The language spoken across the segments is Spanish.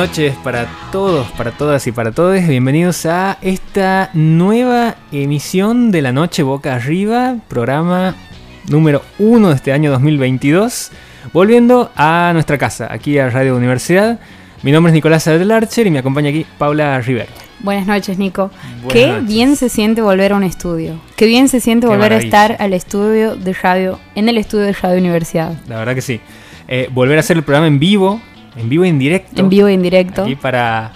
Noches para todos, para todas y para todos. Bienvenidos a esta nueva emisión de la noche Boca Arriba, programa número uno de este año 2022. Volviendo a nuestra casa, aquí a Radio Universidad. Mi nombre es Nicolás Adlarcher y me acompaña aquí Paula Rivero. Buenas noches, Nico. Qué bien se siente volver a un estudio. Qué bien se siente volver a estar al estudio de radio, en el estudio de Radio Universidad. La verdad que sí. Eh, volver a hacer el programa en vivo, en vivo y en directo. En vivo y en directo. Aquí para,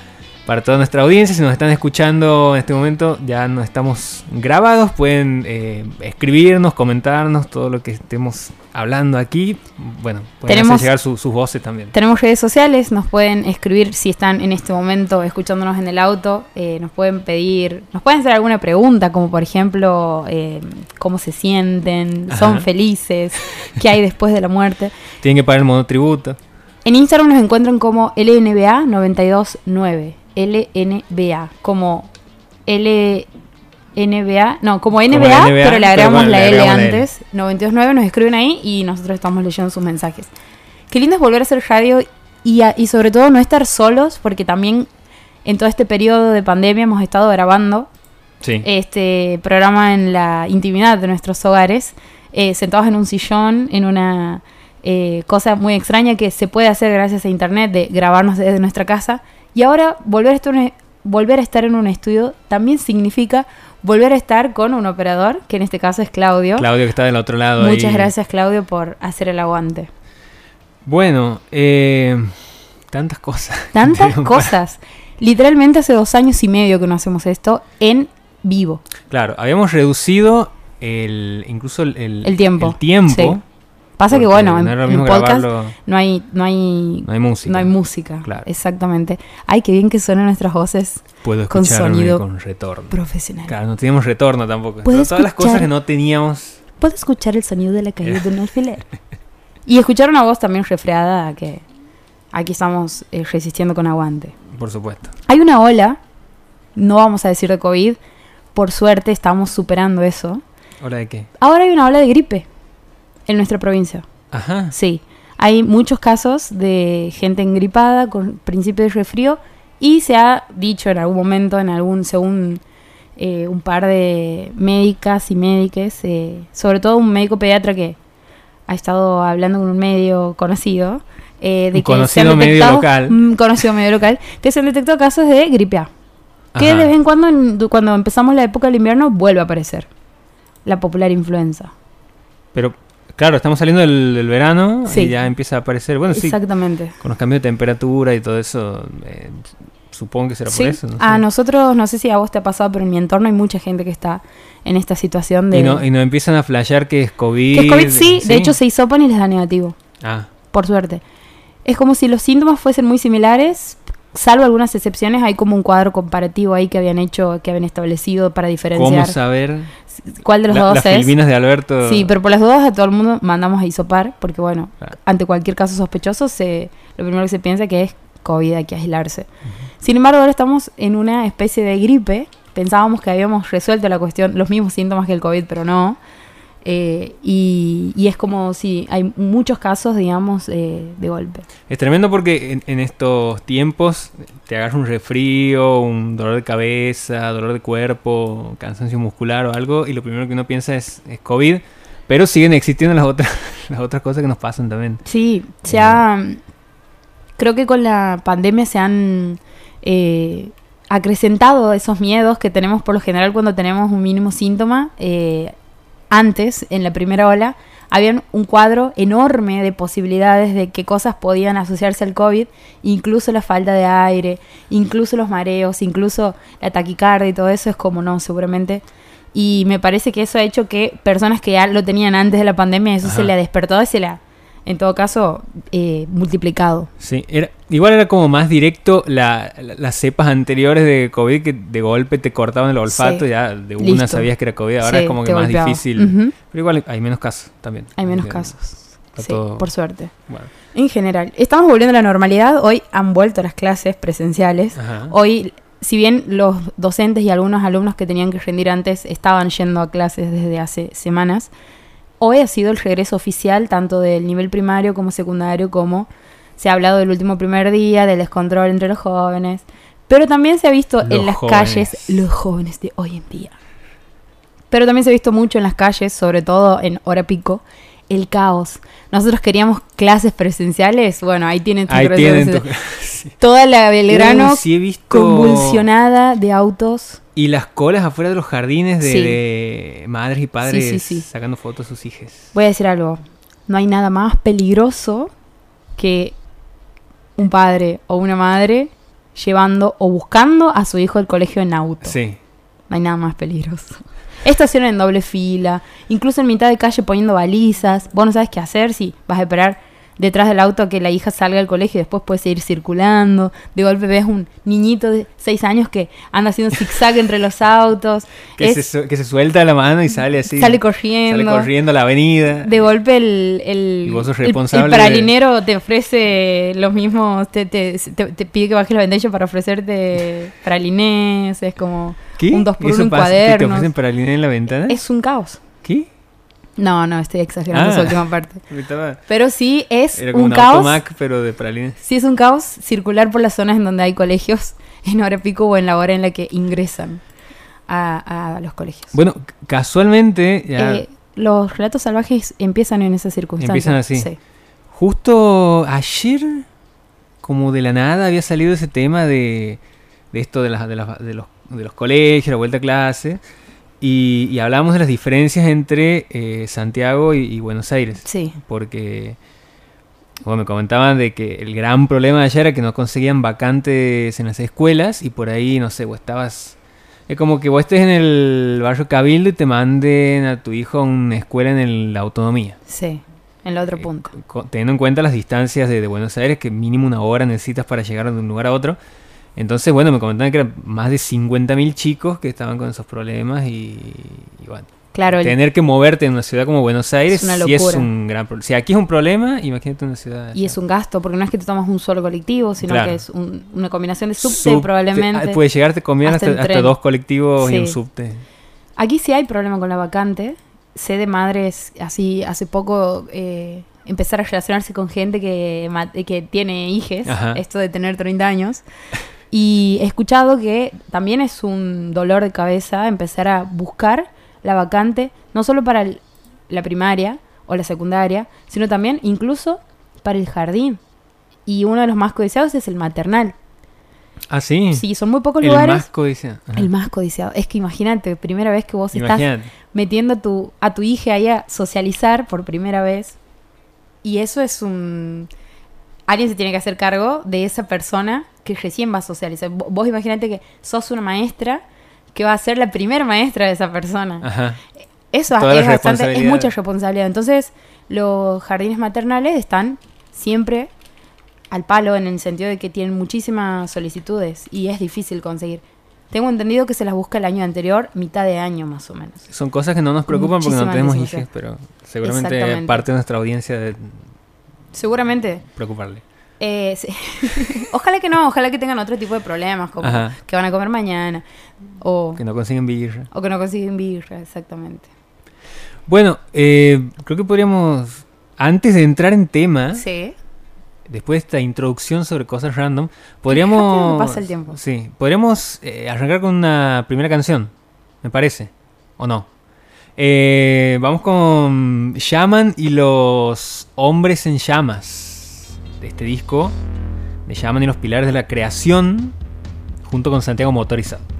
para toda nuestra audiencia, si nos están escuchando en este momento, ya no estamos grabados, pueden eh, escribirnos, comentarnos todo lo que estemos hablando aquí. Bueno, pueden tenemos, llegar sus voces también. Tenemos redes sociales, nos pueden escribir si están en este momento escuchándonos en el auto, eh, nos pueden pedir, nos pueden hacer alguna pregunta, como por ejemplo, eh, cómo se sienten, son felices, qué hay después de la muerte. Tienen que pagar el monotributo. En Instagram nos encuentran como LNBA929. LNBA. Como LNBA. No, como NBA, pero le agregamos la L antes. 929 nos escriben ahí y nosotros estamos leyendo sus mensajes. Qué lindo es volver a hacer radio y, y sobre todo no estar solos, porque también en todo este periodo de pandemia hemos estado grabando este programa en la intimidad de nuestros hogares, eh, sentados en un sillón, en una eh, cosa muy extraña que se puede hacer gracias a internet de grabarnos desde nuestra casa. Y ahora volver a estar, volver a estar en un estudio también significa volver a estar con un operador, que en este caso es Claudio. Claudio que está del otro lado. Muchas gracias Claudio por hacer el aguante. Bueno, eh, tantas cosas. Tantas cosas. Literalmente hace dos años y medio que no hacemos esto en vivo. Claro, habíamos reducido el incluso el, tiempo. El tiempo Pasa que bueno, en, no podcast no hay, no hay, no hay música. No hay música. Claro. Exactamente. Ay, qué bien que suenan nuestras voces. Puedo con sonido con retorno. Profesional. Claro, no teníamos retorno tampoco. todas las cosas que no teníamos. Puedo escuchar el sonido de la caída de un alfiler. y escuchar una voz también refriada que aquí estamos eh, resistiendo con aguante. Por supuesto. Hay una ola, no vamos a decir de COVID, por suerte estamos superando eso. ¿Ola de qué? Ahora hay una ola de gripe en nuestra provincia. Ajá. Sí. Hay muchos casos de gente engripada con principio de resfrío y se ha dicho en algún momento, en algún, según eh, un par de médicas y médiques, eh, sobre todo un médico pediatra que ha estado hablando con un medio conocido, eh, de un que conocido se medio local. Conocido medio local, que se han detectado casos de gripe A. Que de vez en cuando, cuando empezamos la época del invierno, vuelve a aparecer la popular influenza. Pero Claro, estamos saliendo del, verano y ya empieza a aparecer. Bueno, Exactamente. con los cambios de temperatura y todo eso, eh, supongo que será por eso. a nosotros, no sé si a vos te ha pasado, pero en mi entorno hay mucha gente que está en esta situación de. Y, no, y nos empiezan a flashear que es COVID. Que es COVID, sí, de hecho se hisopan y les da negativo. Ah. Por suerte. Es como si los síntomas fuesen muy similares, salvo algunas excepciones, hay como un cuadro comparativo ahí que habían hecho, que habían establecido para diferenciar. ¿Cómo saber? ¿Cuál de los dos las es? de Alberto. Sí, pero por las dudas a todo el mundo mandamos a isopar, porque bueno, ante cualquier caso sospechoso, se, lo primero que se piensa que es COVID, hay que aislarse. Sin embargo, ahora estamos en una especie de gripe. Pensábamos que habíamos resuelto la cuestión, los mismos síntomas que el COVID, pero no. Eh, y, es como si hay muchos casos, digamos, eh, de golpe. Es tremendo porque en, estos tiempos te agarra un resfrío, un dolor de cabeza, dolor de cuerpo, cansancio muscular o algo, y lo primero que uno piensa es, es COVID, pero siguen existiendo las otras, las otras cosas que nos pasan también. Sí, se ha, creo que con la pandemia se han eh, acrecentado esos miedos que tenemos por lo general cuando tenemos un mínimo síntoma antes, en la primera ola, había un cuadro enorme de posibilidades de qué cosas podían asociarse al COVID, incluso la falta de aire, incluso los mareos, incluso la taquicardia y todo eso es como no, seguramente. Y me parece que eso ha hecho que personas que ya lo tenían antes de la pandemia, eso se le ha despertado y se le ha en todo caso, eh, multiplicado. Sí, era, igual era como más directo las cepas anteriores de COVID que de golpe te cortaban el olfato, ya de una sabías que era COVID, ahora es como que más difícil. Pero igual hay menos casos también. Hay menos casos. Sí, por suerte. En general, estamos volviendo a la normalidad. Hoy han vuelto las clases presenciales. Hoy, si bien los docentes y algunos alumnos que tenían que rendir antes estaban yendo a clases desde hace semanas, hoy ha sido el regreso oficial tanto del nivel primario como secundario como Se ha hablado del último primer día, del descontrol entre los jóvenes. Pero también se ha visto en las calles los jóvenes de hoy en día. Pero también se ha visto mucho en las calles, sobre todo en hora pico, el caos. Nosotros queríamos clases presenciales, bueno, ahí tienen ahí tienen Toda la Belgrano convulsionada de autos. Y las colas afuera de los jardines de, madres y padres sacando fotos a sus hijos. Voy a decir algo, no hay nada más peligroso que un padre o una madre llevando o buscando a su hijo del colegio en auto. Sí. No hay nada más peligroso. Estacionan en doble fila, incluso en mitad de calle poniendo balizas. Vos no sabes qué hacer si vas a esperar detrás del auto a que la hija salga al colegio y después puede seguir circulando. De golpe ves un niñito de 6 años que anda haciendo zigzag entre los autos. Que, se, que se suelta la mano y sale así. Sale corriendo. Sale corriendo a la avenida. De golpe el, el, responsable el, pralinero te ofrece los mismos, te, te, te, pide que bajes la ventanilla para ofrecerte pralinés, es como un 2 por 1 un cuaderno. ¿Te ofrecen en la ventana? Es un caos. ¿Qué? No, no, estoy exagerando esa ah. última parte. pero sí es un, caos. pero de pralines. Sí es un caos circular por las zonas en donde hay colegios en hora pico o en la hora en la que ingresan a, los colegios. Bueno, casualmente eh, los relatos salvajes empiezan en esas circunstancias. Empiezan así. Justo ayer, como de la nada, había salido ese tema de, esto de, las, de, los, de los colegios, la vuelta a clase. Y, hablamos de las diferencias entre eh, Santiago y, Buenos Aires. Sí. Porque, bueno, me comentaban de que el gran problema de allá era que no conseguían vacantes en las escuelas y por ahí, no sé, vos estabas... Es como que vos estés en el barrio Cabildo y te manden a tu hijo a una escuela en la autonomía. Sí, en el otro eh, punto. teniendo en cuenta las distancias de, de Buenos Aires, que mínimo una hora necesitas para llegar de un lugar a otro. Entonces, bueno, me comentaban que eran más de 50.000 chicos que estaban con esos problemas y, bueno. Claro, tener que moverte en una ciudad como Buenos Aires es, una sí es un gran problema. Si aquí es un problema, imagínate una ciudad. Y es un gasto, porque no es que te tomas un solo colectivo, sino que es una combinación de subte, probablemente. Ah, puede llegarte a hasta, hasta, dos colectivos y un subte. Aquí sí hay problema con la vacante. Sé de madres, así hace poco eh, empezar a relacionarse con gente que, que tiene hijes, esto de tener 30 años. Y he escuchado que también es un dolor de cabeza empezar a buscar la vacante, no solo para la primaria o la secundaria, sino también incluso para el jardín. Y uno de los más codiciados es el maternal. Ah, sí. Sí, son muy pocos lugares. El más codiciado. El más codiciado. Es que imagínate, primera vez que vos estás metiendo a tu, a tu hija ahí a socializar por primera vez. Y eso es un. Alguien se tiene que hacer cargo de esa persona que recién va a socializar. Vos imagínate que sos una maestra que va a ser la primera maestra de esa persona. Ajá. Eso es, bastante, es mucha responsabilidad. Entonces, los jardines maternales están siempre al palo en el sentido de que tienen muchísimas solicitudes y es difícil conseguir. Tengo entendido que se las busca el año anterior, mitad de año más o menos. Son cosas que no nos preocupan porque no tenemos hijos, pero seguramente parte de nuestra audiencia de seguramente preocuparle. Eh, ojalá que no, ojalá que tengan otro tipo de problemas, como que van a comer mañana. O que no consiguen birra. O que no consiguen birra, exactamente. Bueno, eh, creo que podríamos, antes de entrar en tema, sí. después de esta introducción sobre cosas random, podríamos... pasa el tiempo. Sí, podríamos eh, arrancar con una primera canción, me parece, ¿o no? Vamos con Shaman y los hombres en llamas este disco me llaman y los pilares de la creación junto con Santiago Motorizado.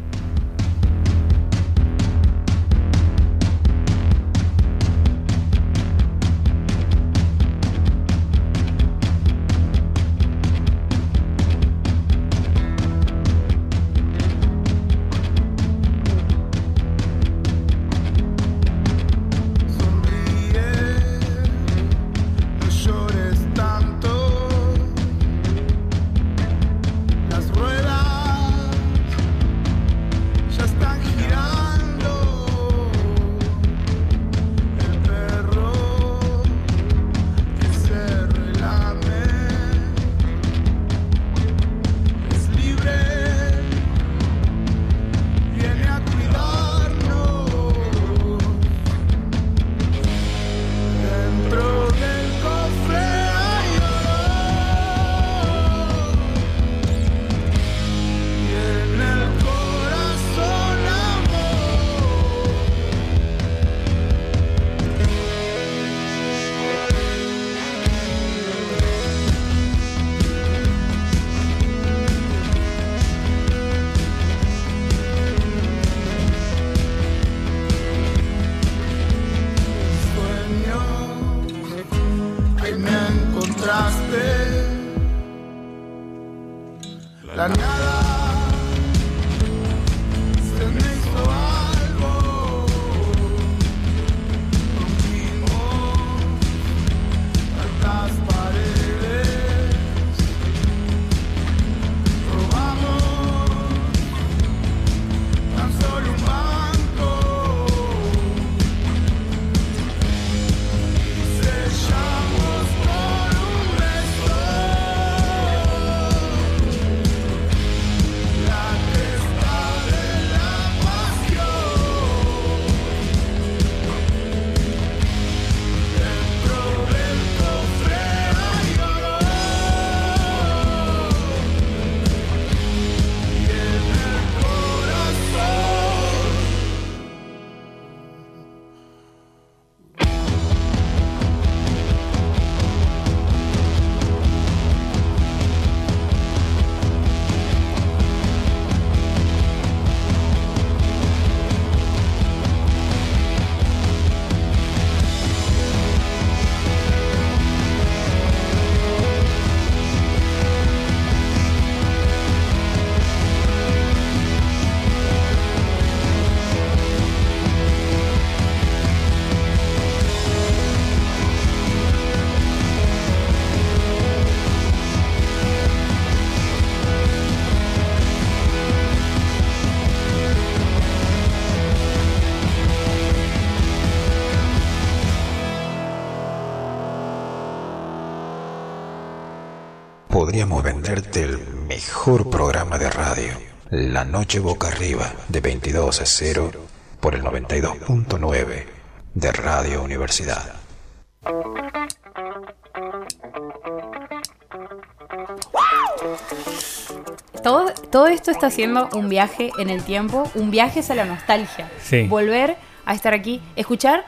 Podríamos venderte el mejor programa de radio. La Noche Boca Arriba, de 22 a 0 por el 92.9 de Radio Universidad. Todo, todo esto está haciendo un viaje en el tiempo, un viaje hacia la nostalgia. Volver a estar aquí, escuchar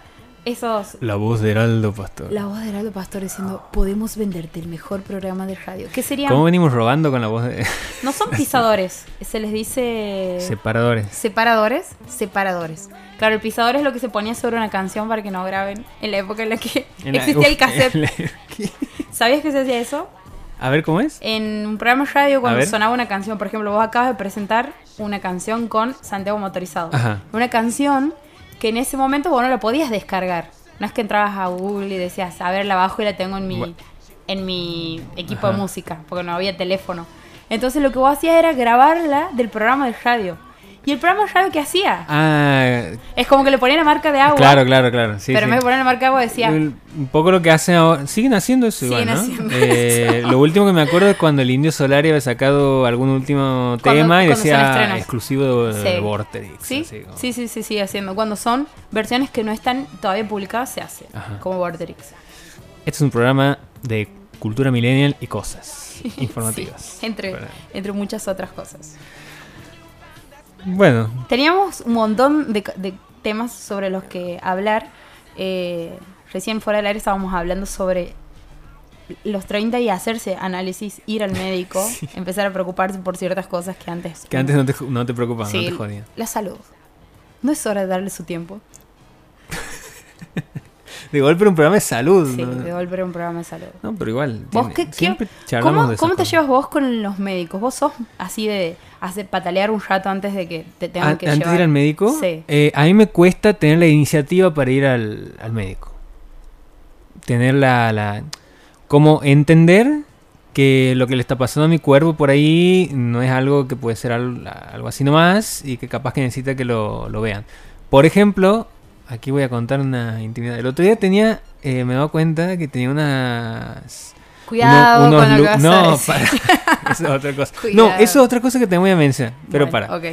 esos... La voz de Heraldo Pastor. La voz de Heraldo Pastor diciendo, podemos venderte el mejor programa de radio. ¿Qué sería? ¿Cómo venimos robando con la voz de...? no son pisadores, se les dice... Separadores. Separadores, separadores. Claro, el pisador es lo que se ponía sobre una canción para que no graben en la época en la que existía el cassette. ¿Sabías que se hacía eso? A ver, ¿cómo es? En un programa de radio cuando sonaba una canción, por ejemplo, vos acabas de presentar una canción con Santiago Motorizado. Una canción que en ese momento vos no la podías descargar. No es que entrabas a Google y decías, a ver, la bajo y la tengo en mi, en mi equipo de música, porque no había teléfono. Entonces lo que vos hacías era grabarla del programa de radio. ¿Y el programa radio qué hacía? Ah, es como que le ponían la marca de agua. Claro, claro, claro. pero en vez de poner la marca de agua decía. Un poco lo que hacen ahora. Siguen haciendo eso igual, ¿no? Eh, lo último que me acuerdo es cuando el Indio Solari había sacado algún último tema y decía exclusivo de, Vorterix. ¿Sí? ¿Sí? sí, sí, sí, haciendo. Cuando son versiones que no están todavía publicadas, se hace. Como Vorterix. Este es un programa de cultura millennial y cosas informativas. entre, entre muchas otras cosas. Bueno. Teníamos un montón de, temas sobre los que hablar. Eh, recién fuera del aire estábamos hablando sobre los 30 y hacerse análisis, ir al médico, empezar a preocuparse por ciertas cosas que antes... Que antes no te, no te preocupaban, no te jodían. La salud. No es hora de darle su tiempo. de golpe un programa de salud. Sí, de golpe un programa de salud. No, pero igual. ¿Vos qué, ¿Cómo, ¿cómo te llevas vos con los médicos? ¿Vos sos así de hacer patalear un rato antes de que te tengan que llevar? ¿Antes de ir al médico? Sí. Eh, a mí me cuesta tener la iniciativa para ir al, médico. Tener la, la... Como entender que lo que le está pasando a mi cuerpo por ahí no es algo que puede ser algo, así nomás y que capaz que necesita que lo, lo vean. Por ejemplo, Aquí voy a contar una intimidad. El otro día tenía, eh, me he dado cuenta que tenía unas... Cuidado con lo que No, para. eso es otra cosa. No, eso es otra cosa que te voy a mencionar. Pero para. Ok.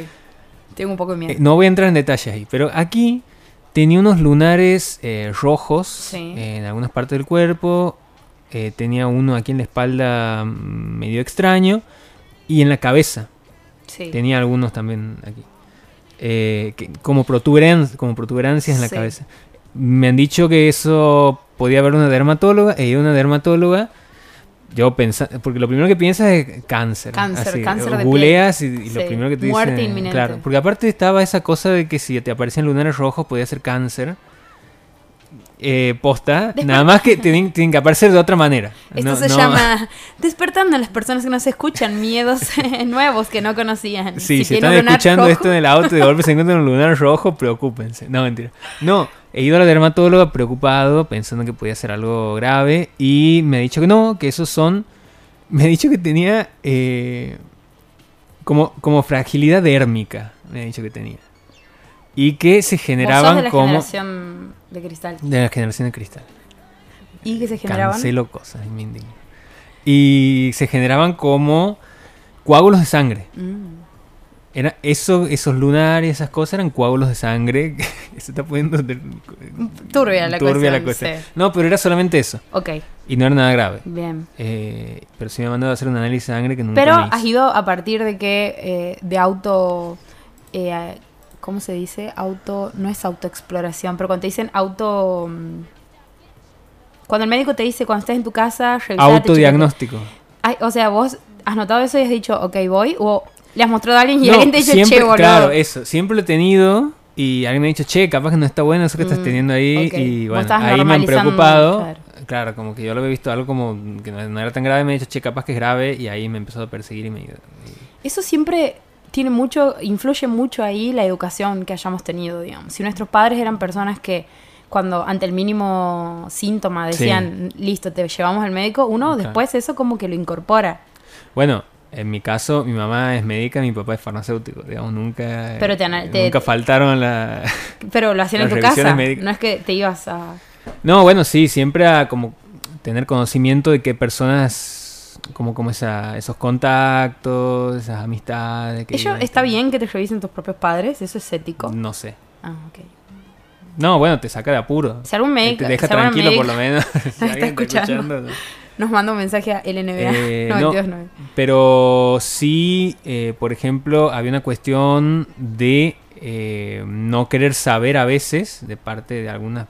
Tengo un poco de miedo. Eh, no voy a entrar en detalles ahí. Pero aquí tenía unos lunares eh, rojos en algunas partes del cuerpo. tenía uno aquí en la espalda mm, medio extraño. Y en la cabeza. Sí. Tenía algunos también aquí eh, como, protuberancias, como protuberancias en la cabeza. Me han dicho que eso podía haber una dermatóloga, e una dermatóloga. Yo pensaba, porque lo primero que piensas es cáncer. Cáncer, cáncer de Googleas y, lo primero que te Muerte inminente. Claro, porque aparte estaba esa cosa de que si te aparecían lunares rojos podía ser cáncer eh, posta, nada más que tienen, que aparecer de otra manera. Esto se llama despertando a las personas que nos escuchan miedos nuevos que no conocían. Sí, si, están escuchando esto en el auto y de golpe se encuentran un lunar rojo, preocúpense. No, mentira. No, he ido a la dermatóloga preocupado, pensando que podía ser algo grave, y me ha dicho que no, que esos son. Me ha dicho que tenía eh, como, como fragilidad dérmica. Me ha dicho que tenía y que se generaban de la como generación de cristal. De la generación de cristal. Y que se generaban Cancelo cosas, Y se generaban como coágulos de sangre. Mm. Era eso, esos lunares, esas cosas eran coágulos de sangre. se está poniendo turbia la, turbia la cosa. No, pero era solamente eso. Ok. Y no era nada grave. Bien. Eh, pero sí me mandado a hacer un análisis de sangre que nunca Pero has ido a partir de que eh, de auto eh, ¿cómo se dice? Auto, no es autoexploración, pero cuando te dicen auto... Mm, cuando el médico te dice, cuando estés en tu casa, Autodiagnóstico. o sea, vos has notado eso y has dicho, ok, voy, o le has mostrado a alguien y alguien te dice, che, boludo. Claro, eso, siempre lo he tenido y alguien me ha dicho, che, capaz que no está bueno eso que estás mm, teniendo ahí y bueno, ahí me han preocupado. Claro. como que yo lo había visto algo como que no, era tan grave, me ha dicho, che, capaz que es grave y ahí me empezó a perseguir y me... Eso siempre tiene mucho, influye mucho ahí la educación que hayamos tenido, digamos. Si nuestros padres eran personas que cuando ante el mínimo síntoma decían, listo, te llevamos al médico, uno después eso como que lo incorpora. Bueno, en mi caso, mi mamá es médica, mi papá es farmacéutico, digamos, nunca, pero nunca faltaron la... Pero lo hacían en tu casa, no es que te ibas a... No, bueno, sí, siempre a como tener conocimiento de qué personas como, como esa, esos contactos, esas amistades. Que ¿Ello está bien que te revisen tus propios padres? ¿Eso es ético? No sé. Ah, ok. No, bueno, te saca de apuro. Si algún médico. Te deja tranquilo por lo menos. si está escuchando. Nos manda un mensaje a LNBA eh, no, pero sí, eh, por ejemplo, había una cuestión de eh, no querer saber a veces, de parte de algunas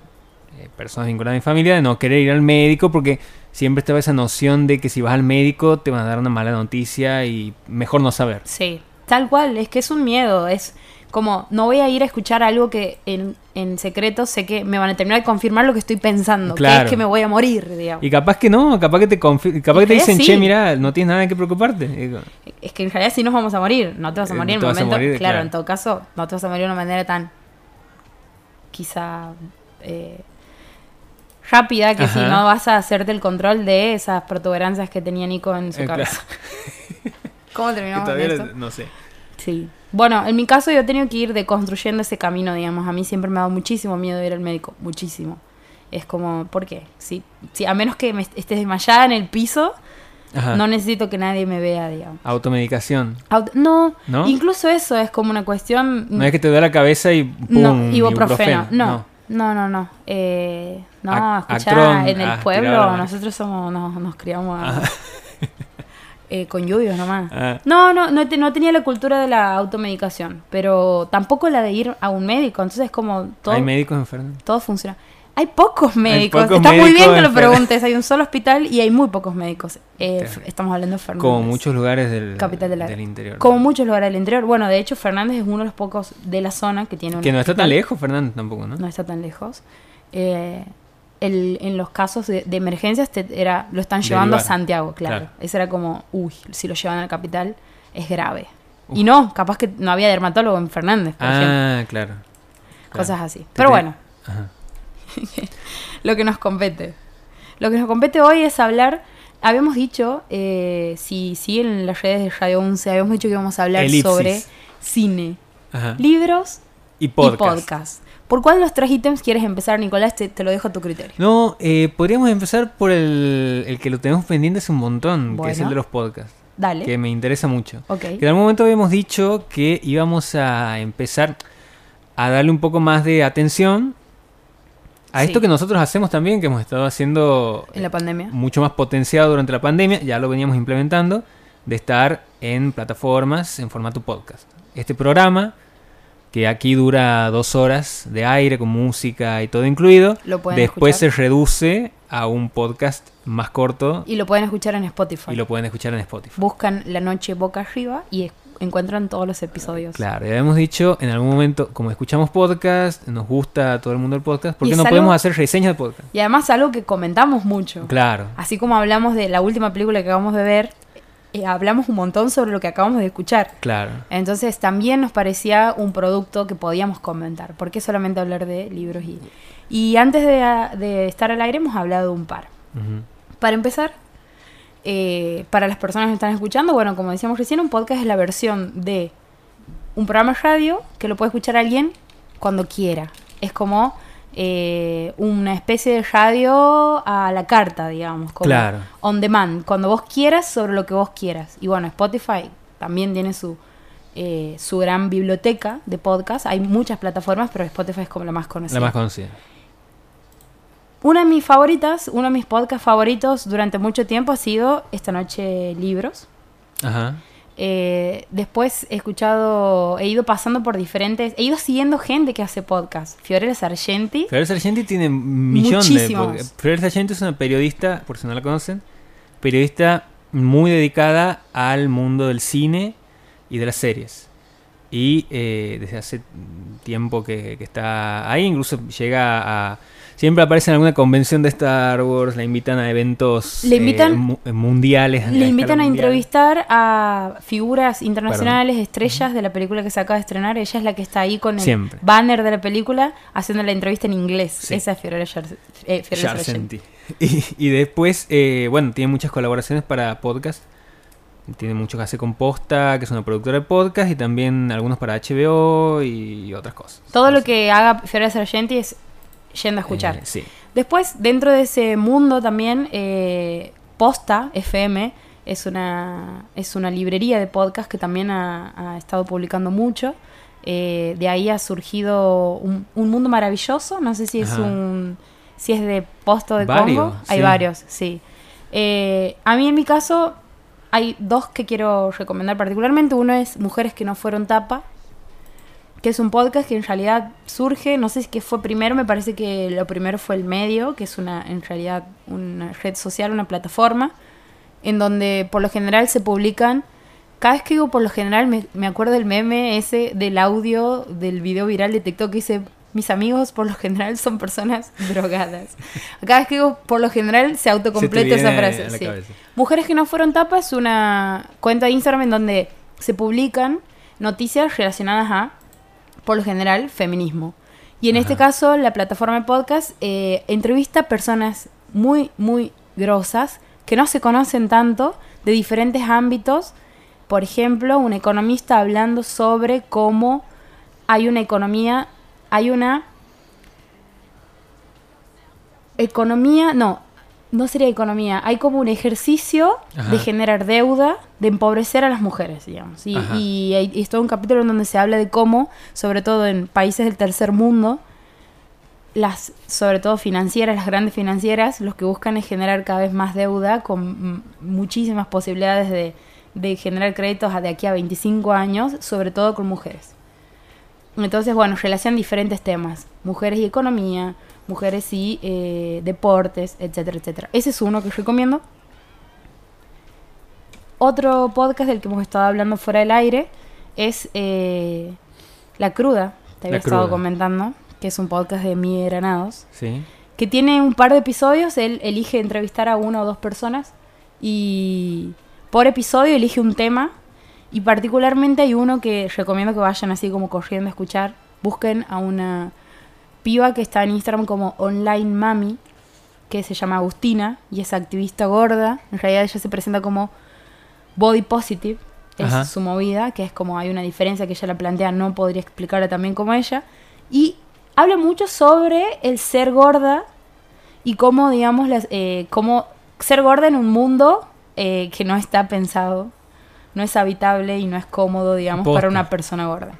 personas vinculadas a mi familia, de no querer ir al médico porque siempre estaba esa noción de que si vas al médico te van a dar una mala noticia y mejor no saber. Sí, tal cual, es que es un miedo, es como no voy a ir a escuchar algo que en, en secreto sé que me van a terminar de confirmar lo que estoy pensando, que es que me voy a morir, digamos. Y capaz que no, capaz que te capaz que te dicen, che, mira, no tienes nada que preocuparte. Es que en realidad sí nos vamos a morir, no te vas a eh, morir en un momento, claro, en todo caso, no te vas a morir de una manera tan quizá eh, rápida que si no vas a hacerte el control de esas protuberancias que tenía Nico en su eh, cabeza. ¿Cómo terminamos con esto? No sé. Sí. Bueno, en mi caso yo he tenido que ir deconstruyendo ese camino, digamos. A mí siempre me ha dado muchísimo miedo ir al médico, muchísimo. Es como, ¿por qué? Sí, sí, a menos que me estés desmayada en el piso, no necesito que nadie me vea, digamos. Automedicación. no, incluso eso es como una cuestión... No es que te da la cabeza y pum, no, ibuprofeno. No, no, no, no. Eh, no, escuchá, en el ah, pueblo nosotros somos, nos, criamos a... Eh, con lluvios nomás. Ah. No, no, no, no, tenía la cultura de la automedicación, pero tampoco la de ir a un médico. Entonces, como todo. ¿Hay médicos enfermos? Todo funciona. Hay pocos médicos. Está muy bien que lo preguntes. Hay un solo hospital y hay muy pocos médicos. Eh, estamos hablando de Fernández. Como muchos lugares del, Capital del interior. Como muchos lugares del interior. Bueno, de hecho, Fernández es uno de los pocos de la zona que tiene un. Que no está tan lejos, Fernández tampoco, ¿no? No está tan lejos. Eh, en los casos de, emergencias era, lo están llevando a Santiago, claro. Eso era como, uy, si lo llevan a la capital es grave. Y no, capaz que no había dermatólogo en Fernández, por ah, claro, Cosas así. Pero bueno, lo que nos compete. Lo que nos compete hoy es hablar, habíamos dicho, eh, si siguen en las redes de Radio 11, habíamos dicho que íbamos a hablar sobre cine, libros y podcast. ¿Por cuál de los tres ítems quieres empezar, Nicolás? Te, lo dejo a tu criterio. No, eh, podríamos empezar por el, que lo tenemos pendiente hace un montón, que es el de los podcasts. Dale. Que me interesa mucho. Que en algún momento habíamos dicho que íbamos a empezar a darle un poco más de atención a esto que nosotros hacemos también, que hemos estado haciendo... En la pandemia. Mucho más potenciado durante la pandemia, ya lo veníamos implementando, de estar en plataformas en formato podcast. Este programa que aquí dura dos horas de aire con música y todo incluido. Después se reduce a un podcast más corto. Y lo pueden escuchar en Spotify. Y lo pueden escuchar en Spotify. Buscan La Noche Boca Arriba y encuentran todos los episodios. Claro, ya hemos dicho en algún momento, como escuchamos podcast, nos gusta a todo el mundo el podcast, ¿por qué no podemos hacer reseñas de podcast? Y además algo que comentamos mucho. Claro. Así como hablamos de la última película que acabamos de ver, eh, hablamos un montón sobre lo que acabamos de escuchar. Claro. Entonces también nos parecía un producto que podíamos comentar. ¿Por qué solamente hablar de libros? Y, y antes de, estar al aire hemos hablado un par. Para empezar, eh, para las personas que están escuchando, bueno, como decíamos recién, un podcast es la versión de un programa de radio que lo puede escuchar alguien cuando quiera. Es como eh, una especie de radio a la carta, digamos, como claro. on demand, cuando vos quieras sobre lo que vos quieras. Y bueno, Spotify también tiene su, eh, su gran biblioteca de podcast. Hay muchas plataformas, pero Spotify es como la más conocida. La más conocida. Una de mis favoritas, uno de mis podcasts favoritos durante mucho tiempo ha sido Esta Noche Libros. Ajá. Eh, después he escuchado, he ido pasando por diferentes, he ido siguiendo gente que hace podcast. Fiorella Sargenti. Fiorella Sargenti tiene un millón de... Fiorella Sargenti es una periodista, por si no la conocen, periodista muy dedicada al mundo del cine y de las series. Y eh, desde hace tiempo que, que está ahí, incluso llega a Siempre aparece en alguna convención de Star Wars, la invitan a eventos le invitan, eh, mundiales. Le invitan a entrevistar a figuras internacionales, estrellas de la película que se acaba de estrenar. Ella es la que está ahí con el banner de la película haciendo la entrevista en inglés. Esa es Fiorella eh, y, y, después, eh, bueno, tiene muchas colaboraciones para podcast. Tiene mucho que hacer con Posta, que es una productora de podcast, y también algunos para HBO y otras cosas. Todo lo que haga Fiorella Sargenti es yendo a escuchar. Eh, Después, dentro de ese mundo también, eh, Posta FM Es una, es una librería de podcast que también ha, estado publicando mucho. Eh, de ahí ha surgido un, mundo maravilloso. No sé si es un si es de Posto de Congo. Hay varios, sí. Eh, a mí en mi caso hay dos que quiero recomendar particularmente. Uno es Mujeres que no fueron tapa, que es un podcast que en realidad surge, no sé si qué fue primero, me parece que lo primero fue el medio, que es una en realidad una red social, una plataforma, en donde por lo general se publican, cada vez que digo por lo general me, me acuerdo del meme ese del audio del video viral de TikTok que dice mis amigos por lo general son personas drogadas. Cada vez que digo por lo general se autocompleta esa frase. Mujeres que no fueron tapas una cuenta de Instagram en donde se publican noticias relacionadas a, por lo general, feminismo. Y en este caso, la plataforma de podcast eh, entrevista a personas muy, muy grosas que no se conocen tanto de diferentes ámbitos. Por ejemplo, un economista hablando sobre cómo hay una economía hay una economía, no, no sería economía, hay como un ejercicio de generar deuda, de empobrecer a las mujeres, digamos. Y, y, hay, es todo un capítulo en donde se habla de cómo, sobre todo en países del tercer mundo, las, sobre todo financieras, las grandes financieras, los que buscan es generar cada vez más deuda con muchísimas posibilidades de, de generar créditos de aquí a 25 años, sobre todo con mujeres. Entonces, bueno, relacionan diferentes temas, mujeres y economía, mujeres y eh, deportes, etcétera, etcétera. Ese es uno que recomiendo. Otro podcast del que hemos estado hablando fuera del aire es eh, La Cruda, te había estado comentando, que es un podcast de Miguel Granados. Sí. Que tiene un par de episodios, él elige entrevistar a una o dos personas y por episodio elige un tema y particularmente hay uno que recomiendo que vayan así como corriendo a escuchar. Busquen a una piba que está en Instagram como Online Mami, que se llama Agustina y es activista gorda. En realidad ella se presenta como body positive, es su movida, que es como hay una diferencia que ella la plantea, no podría explicarla también como ella. Y habla mucho sobre el ser gorda y cómo, digamos, las, eh, cómo ser gorda en un mundo eh, que no está pensado no es habitable y no es cómodo, digamos, para una persona gorda.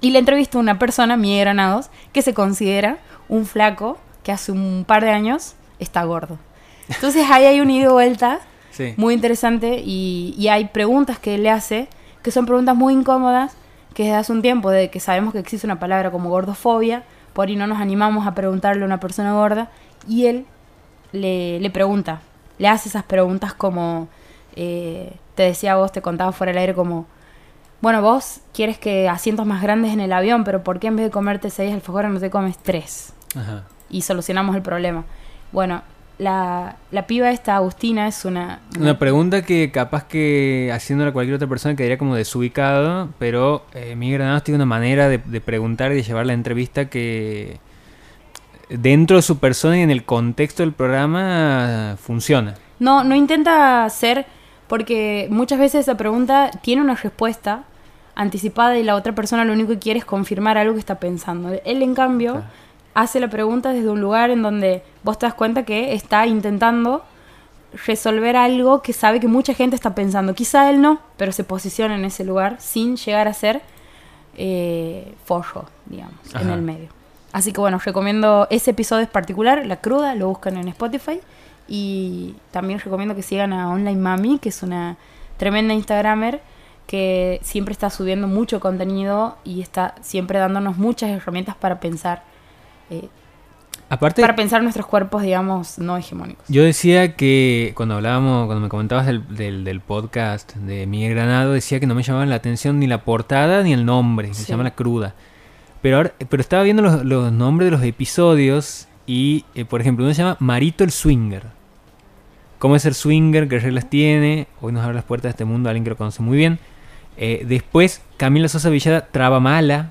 Y le entrevistó a una persona, Miguel Granados, que se considera un flaco que hace un par de años está gordo. Entonces ahí hay un ida y vuelta muy interesante y, hay preguntas que él le hace que son preguntas muy incómodas, que desde hace un tiempo, de que sabemos que existe una palabra como gordofobia, por ahí no nos animamos a preguntarle a una persona gorda, y él le, le pregunta, le hace esas preguntas como... Eh, te decía vos, te contaba fuera del aire como, bueno, vos quieres que asientos más grandes en el avión, pero ¿por qué en vez de comerte seis alfajores no te comes tres? Ajá. Y solucionamos el problema. Bueno, la, la piba esta, Agustina, es una, una... pregunta que capaz que haciéndola a cualquier otra persona quedaría como desubicado, pero eh, Miguel Granados tiene una manera de, de preguntar y de llevar la entrevista que dentro de su persona y en el contexto del programa funciona. No, no intenta ser porque muchas veces esa pregunta tiene una respuesta anticipada y la otra persona lo único que quiere es confirmar algo que está pensando. Él, en cambio, hace la pregunta desde un lugar en donde vos te das cuenta que está intentando resolver algo que sabe que mucha gente está pensando. Quizá él no, pero se posiciona en ese lugar sin llegar a ser eh, forro, digamos, en el medio. Así que bueno, recomiendo ese episodio en particular, La Cruda, lo buscan en Spotify. Y también recomiendo que sigan a Online Mami, que es una tremenda Instagramer que siempre está subiendo mucho contenido y está siempre dándonos muchas herramientas para pensar. Eh, Aparte, para pensar nuestros cuerpos, digamos, no hegemónicos. Yo decía que cuando hablábamos, cuando me comentabas del, del, podcast de Miguel Granado, decía que no me llamaban la atención ni la portada ni el nombre, se llama La Cruda. Pero ahora, pero estaba viendo los, los nombres de los episodios y, eh, por ejemplo, uno se llama Marito el Swinger cómo es el swinger, qué reglas tiene. Hoy nos abre las puertas de este mundo, alguien que lo conoce muy bien. Eh, después, Camila Sosa Villada, Traba Mala,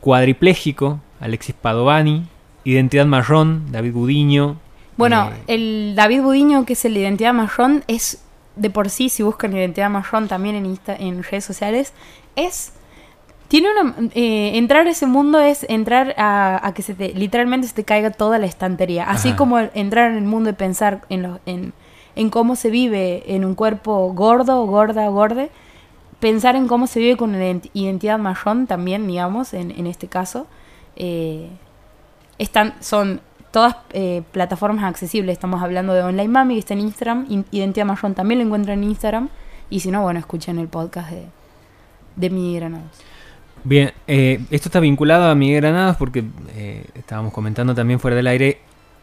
Cuadripléjico, Alexis Padovani, Identidad Marrón, David Budiño. Bueno, eh, el David Budiño, que es el Identidad Marrón, es de por sí, si buscan Identidad Marrón también en, en redes sociales, es tiene una. Eh, entrar a ese mundo es entrar a, que se te, literalmente se te caiga toda la estantería. Así como entrar en el mundo y pensar en, los, en, en cómo se vive en un cuerpo gordo, gorda, gorde, pensar en cómo se vive con identidad marrón también, digamos, en, este caso. Eh, están, son todas eh, plataformas accesibles. Estamos hablando de Online Mami, que está en Instagram. Identidad Marrón también lo encuentran en Instagram. Y si no, bueno, escuchen el podcast de, de Miguel Granados. Bien, eh, esto está vinculado a Miguel Granados porque estábamos comentando también fuera del aire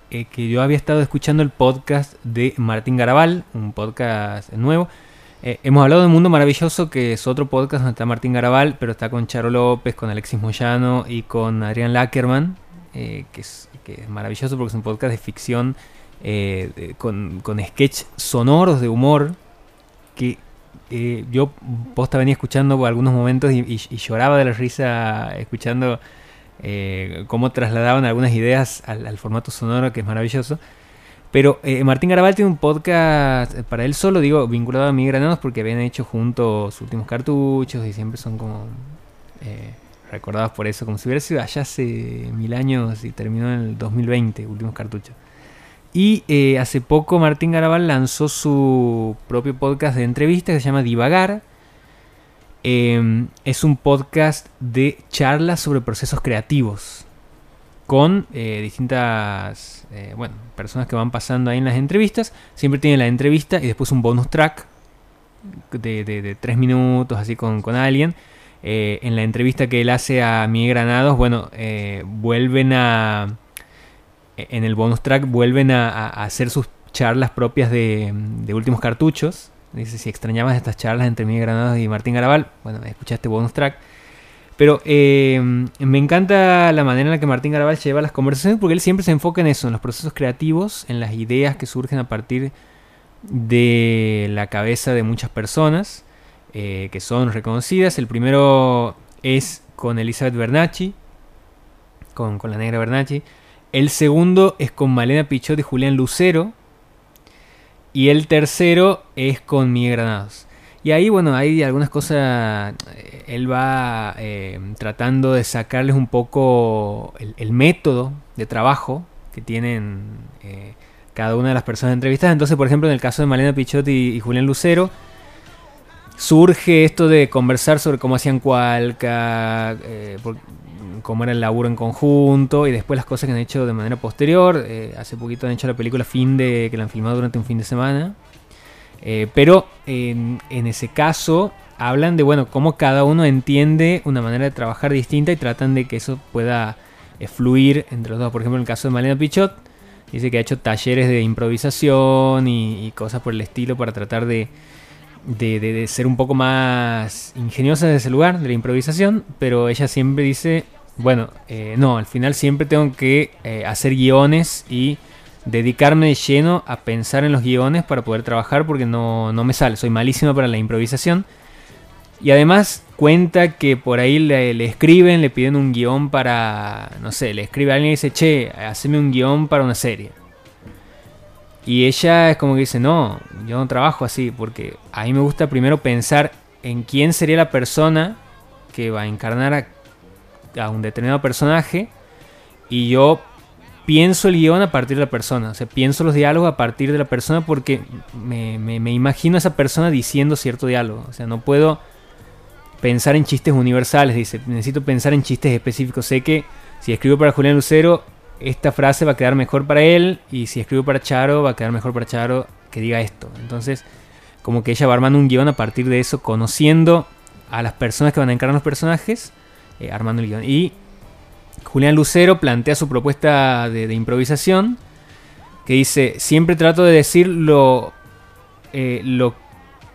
que yo había estado escuchando el podcast de Martín Garabal, un podcast nuevo. Eh, hemos hablado de Mundo Maravilloso, que es otro podcast donde está Martín Garabal, pero está con Charo López, con Alexis Moyano y con Adrián Lackerman, eh, que, es, maravilloso porque es un podcast de ficción eh, con, con sketch sonoros de humor que yo posta venía escuchando por algunos momentos y, lloraba de la risa escuchando cómo trasladaban algunas ideas al formato sonoro, que es maravilloso. Pero eh, Martín Garabal tiene un podcast eh, para él solo, digo, vinculado a Mi Granados, porque habían hecho juntos últimos cartuchos y siempre son como eh, recordados por eso, como si hubiera sido allá hace mil años y terminó en el 2020, últimos cartuchos. Y hace poco Martín Garabal lanzó su propio podcast de entrevistas que se llama Divagar. Em, es un podcast de charlas sobre procesos creativos con distintas eh, bueno, personas que van pasando ahí en las entrevistas. Siempre tiene la entrevista y después un bonus track de, tres minutos, así con, alguien. Eh, en la entrevista que él hace a Miguel Granados, bueno, eh, vuelven a. En el bonus track vuelven a, hacer sus charlas propias de, últimos cartuchos. Dice: Si extrañabas estas charlas entre Miguel Granados y Martín Garabal, bueno, escuchaste bonus track. Pero eh, me encanta la manera en la que Martín Garabal lleva las conversaciones porque él siempre se enfoca en eso, en los procesos creativos, en las ideas que surgen a partir de la cabeza de muchas personas eh, que son reconocidas. El primero es con Elizabeth Bernacci, con, la negra Bernacci. El segundo es con Malena Pichot y Julián Lucero. Y el tercero es con Miguel Granados. Y ahí, bueno, hay algunas cosas, eh, él va eh, tratando de sacarles un poco el, método de trabajo que tienen eh, cada una de las personas entrevistadas. Entonces, por ejemplo, en el caso de Malena Pichot y, Julián Lucero, surge esto de conversar sobre cómo hacían Cualca, cómo era el laburo en conjunto y después las cosas que han hecho de manera posterior. hace poquito han hecho la película Fin de, que la han filmado durante un fin de semana. Eh, pero en, ese caso hablan de bueno cómo cada uno entiende una manera de trabajar distinta y tratan de que eso pueda eh, fluir entre los dos. Por ejemplo, en el caso de Malena Pichot, dice que ha hecho talleres de improvisación y, cosas por el estilo para tratar de, ser un poco más ingeniosa desde ese lugar, de la improvisación, pero ella siempre dice, bueno, eh, no, al final siempre tengo que hacer guiones y dedicarme de lleno a pensar en los guiones para poder trabajar porque no, me sale, soy malísimo para la improvisación. Y además cuenta que por ahí le, escriben, le piden un guion para, no sé, le escribe a alguien y dice, che, haceme un guion para una serie. Y ella es como que dice, no, yo no trabajo así, porque a mí me gusta primero pensar en quién sería la persona que va a encarnar a un determinado personaje y yo pienso el guion a partir de la persona. O sea, pienso los diálogos a partir de la persona porque me, me, imagino a esa persona diciendo cierto diálogo. O sea, no puedo pensar en chistes universales. Dice, necesito pensar en chistes específicos. Sé que si escribo para Julián Lucero, esta frase va a quedar mejor para él. Y si escribo para Charo, va a quedar mejor para Charo que diga esto. Entonces, como que ella va armando un guion a partir de eso, conociendo a las personas que van a encarnar los personajes, eh, armando el guion. Y Julián Lucero plantea su propuesta de, improvisación, que dice, siempre trato de decir lo, eh, lo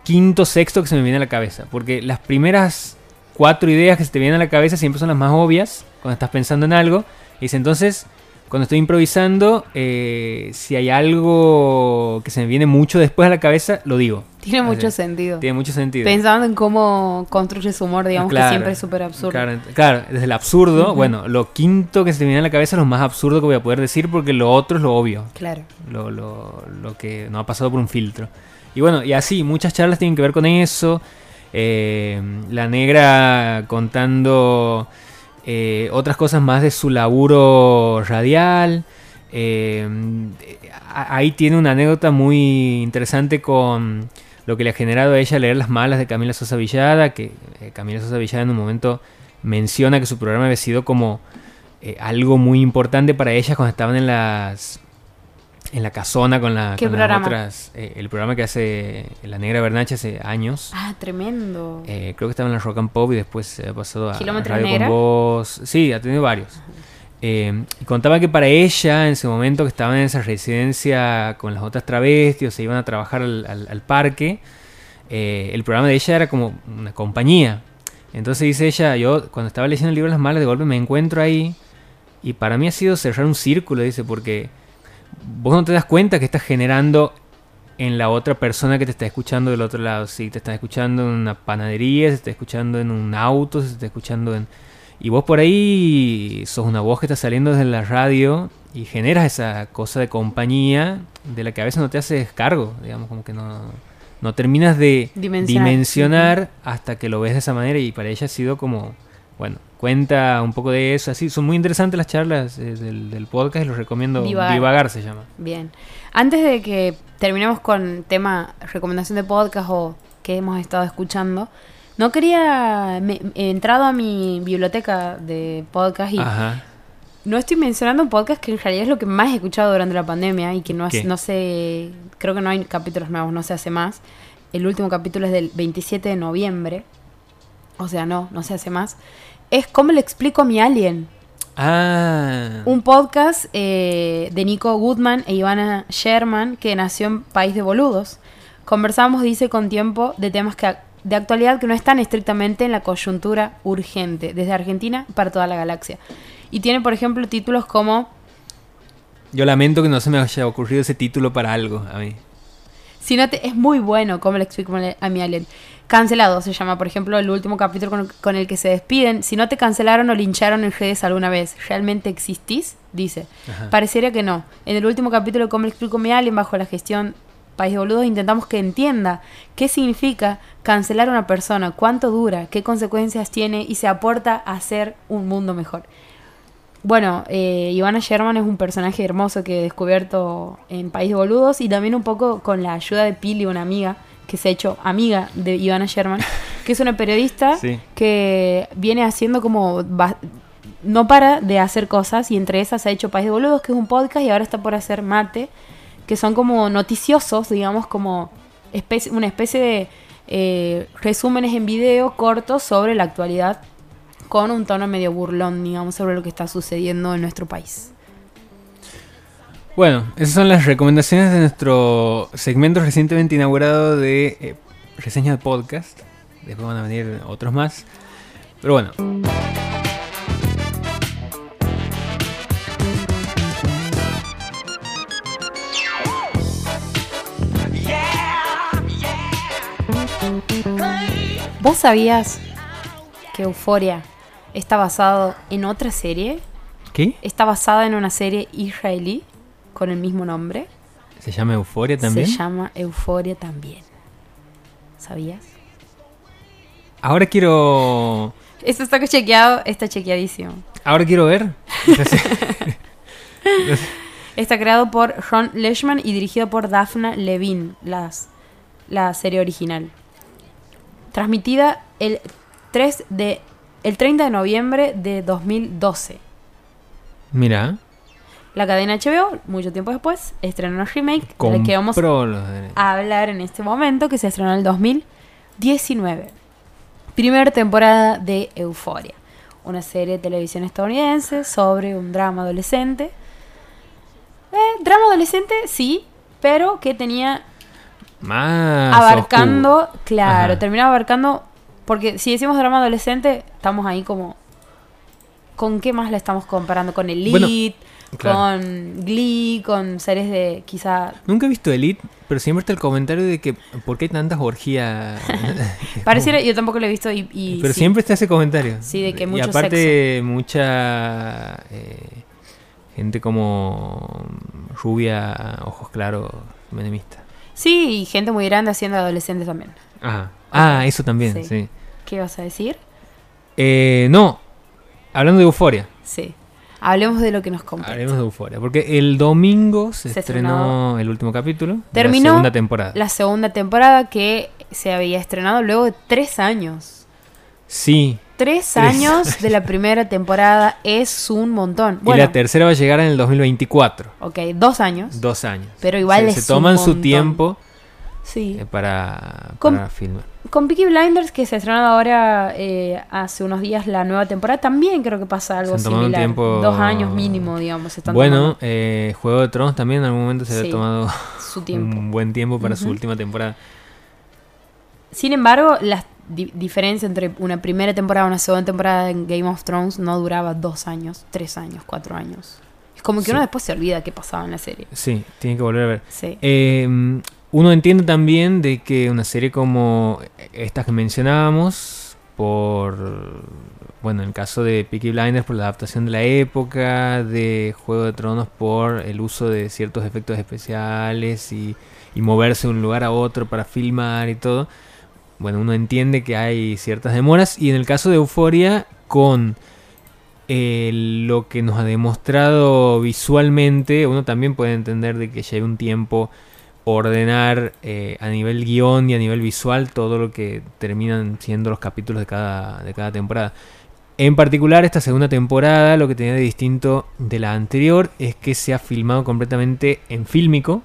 quinto, sexto que se me viene a la cabeza, porque las primeras cuatro ideas que se te vienen a la cabeza siempre son las más obvias cuando estás pensando en algo. Y dice, entonces, cuando estoy improvisando, eh, si hay algo que se me viene mucho después a la cabeza, lo digo. Tiene mucho sentido. Tiene mucho sentido. Pensando en cómo construye su humor, digamos que siempre es súper absurdo. Claro, desde el absurdo, bueno, lo quinto que se me viene a la cabeza es lo más absurdo que voy a poder decir porque lo otro es lo obvio. Claro. Lo, lo, lo que no ha pasado por un filtro. Y bueno, y así, muchas charlas tienen que ver con eso. Eh, la negra contando eh, otras cosas más de su laburo radial. Eh, ahí tiene una anécdota muy interesante con lo que le ha generado a ella leer Las Malas de Camila Sosa Villada, que eh, Camila Sosa Villada en un momento menciona que su programa había sido como eh, algo muy importante para ella cuando estaban en las en la casona con, la, ¿Qué programa? otras. Eh, el programa que hace La Negra Bernache hace años. Ah, tremendo. creo que estaba en la Rock and Pop y después se ha pasado a, Radio Negra? con Voz. Sí, ha tenido varios. Y contaba que para ella, en ese momento que estaban en esa residencia con las otras travestis, se iban a trabajar al parque, el programa de ella era como una compañía. Entonces dice ella, yo cuando estaba leyendo el libro Las Malas, de golpe me encuentro ahí. Y para mí ha sido cerrar un círculo, dice, porque vos no te das cuenta que estás generando en la otra persona que te está escuchando del otro lado. Si te está escuchando en una panadería, se está escuchando en un auto, se está escuchando en... Y vos por ahí sos una voz que está saliendo desde la radio y generas esa cosa de compañía de la que a veces no te haces cargo, digamos, como que no no terminas de dimensionar, hasta que lo ves de esa manera y para ella ha sido como, bueno, cuenta un poco de eso, así, son muy interesantes las charlas eh, del, podcast y los recomiendo, Divagar. se llama. Bien, antes de que terminemos con tema recomendación de podcast o que hemos estado escuchando, no quería, he entrado a mi biblioteca de podcast y... No estoy mencionando un podcast que en realidad es lo que más he escuchado durante la pandemia y que no, no sé, creo que no hay capítulos nuevos, no se hace más. El último capítulo es del 27 de noviembre. O sea, no, no se hace más. Es ¿Cómo le explico a mi alien? Ah. Un podcast eh, de Nico Goodman e Ivana Sherman que nació en País de Boludos. Conversamos, dice, con tiempo de temas que, de actualidad que no están estrictamente en la coyuntura urgente, desde Argentina para toda la galaxia. Y tiene, por ejemplo, títulos como... Yo lamento que no se me haya ocurrido ese título para algo a mí. Si no te, es muy bueno, como le explico a mi alien. Cancelado se llama, por ejemplo, el último capítulo con, el que se despiden. Si no te cancelaron o lincharon en redes alguna vez, ¿realmente existís? Dice. Pareciera que no. En el último capítulo, como le explico a mi alien, bajo la gestión País de Boludos, intentamos que entienda qué significa cancelar a una persona, cuánto dura, qué consecuencias tiene y se aporta a hacer un mundo mejor. Bueno, eh, Ivana Sherman es un personaje hermoso que he descubierto en País de Boludos y también un poco con la ayuda de Pili, una amiga que se ha hecho amiga de Ivana Sherman, que es una periodista que viene haciendo como... no para de hacer cosas y entre esas ha hecho País de Boludos, que es un podcast, y ahora está por hacer Mate, que son como noticiosos, digamos, como una especie de eh, resúmenes en video cortos sobre la actualidad con un tono medio burlón, digamos, sobre lo que está sucediendo en nuestro país. Bueno, esas son las recomendaciones de nuestro segmento recientemente inaugurado de eh, reseña de podcast. Después van a venir otros más. Pero bueno. ¿Vos sabías que Euforia está basado en otra serie. ¿Qué? Está basada en una serie israelí con el mismo nombre. ¿Se llama Euforia también? Se llama Euforia también. ¿Sabías? Ahora quiero... Esto está chequeado, está chequeadísimo. Ahora quiero ver. está creado por Ron Leishman y dirigido por Daphne Levine, las, la serie original. Transmitida el 3 de el 30 de noviembre de 2012. Mira. La cadena HBO, mucho tiempo después, estrenó un remake del que vamos a hablar en este momento, que se estrenó en el 2019. Primera temporada de Euforia, una serie de televisión estadounidense sobre un drama adolescente. Eh, drama adolescente, sí, pero que tenía más abarcando, claro, terminaba abarcando porque si decimos drama adolescente, estamos ahí como. ¿Con qué más la estamos comparando? Con Elite, con Glee, con series de quizá. Nunca he visto Elite, pero siempre está el comentario de que ¿por qué hay tantas orgías? Pareciera, yo tampoco lo he visto y. pero siempre está ese comentario. Sí, de que mucho Y aparte, mucha. Eh, gente como. Rubia, ojos claros, menemista. Sí, y gente muy grande haciendo adolescentes también. Ajá. Ah, eso también, sí. ¿Qué vas a decir? Eh, no, hablando de euforia. Sí. Hablemos de lo que nos compete. Hablemos de Euforia. Porque el domingo se, estrenó el último capítulo. Terminó la segunda temporada. La segunda temporada que se había estrenado luego de tres años. Sí. Tres, años, de la primera temporada es un montón. y la tercera va a llegar en el 2024. Ok, dos años. Dos años. Pero igual se, se toman su tiempo sí. Eh, para, para filmar con Peaky Blinders, que se ha estrenado ahora eh, hace unos días la nueva temporada, también creo que pasa algo similar. Dos años mínimo, digamos. bueno, eh, Juego de Tronos también en algún momento se había tomado su tiempo. un buen tiempo para su última temporada. Sin embargo, la diferencia entre una primera temporada y una segunda temporada en Game of Thrones no duraba dos años, tres años, cuatro años. Es como que uno después se olvida qué pasaba en la serie. Sí, tiene que volver a ver. Sí. Eh, uno entiende también de que una serie como estas que mencionábamos, por, bueno, en el caso de Peaky Blinders, por la adaptación de la época, de Juego de Tronos, por el uso de ciertos efectos especiales y, moverse de un lugar a otro para filmar y todo, bueno, uno entiende que hay ciertas demoras y en el caso de Euforia, con eh, lo que nos ha demostrado visualmente, uno también puede entender de que lleva un tiempo ordenar eh, a nivel guion y a nivel visual todo lo que terminan siendo los capítulos de cada, de cada temporada. En particular, esta segunda temporada lo que tenía de distinto de la anterior es que se ha filmado completamente en fílmico,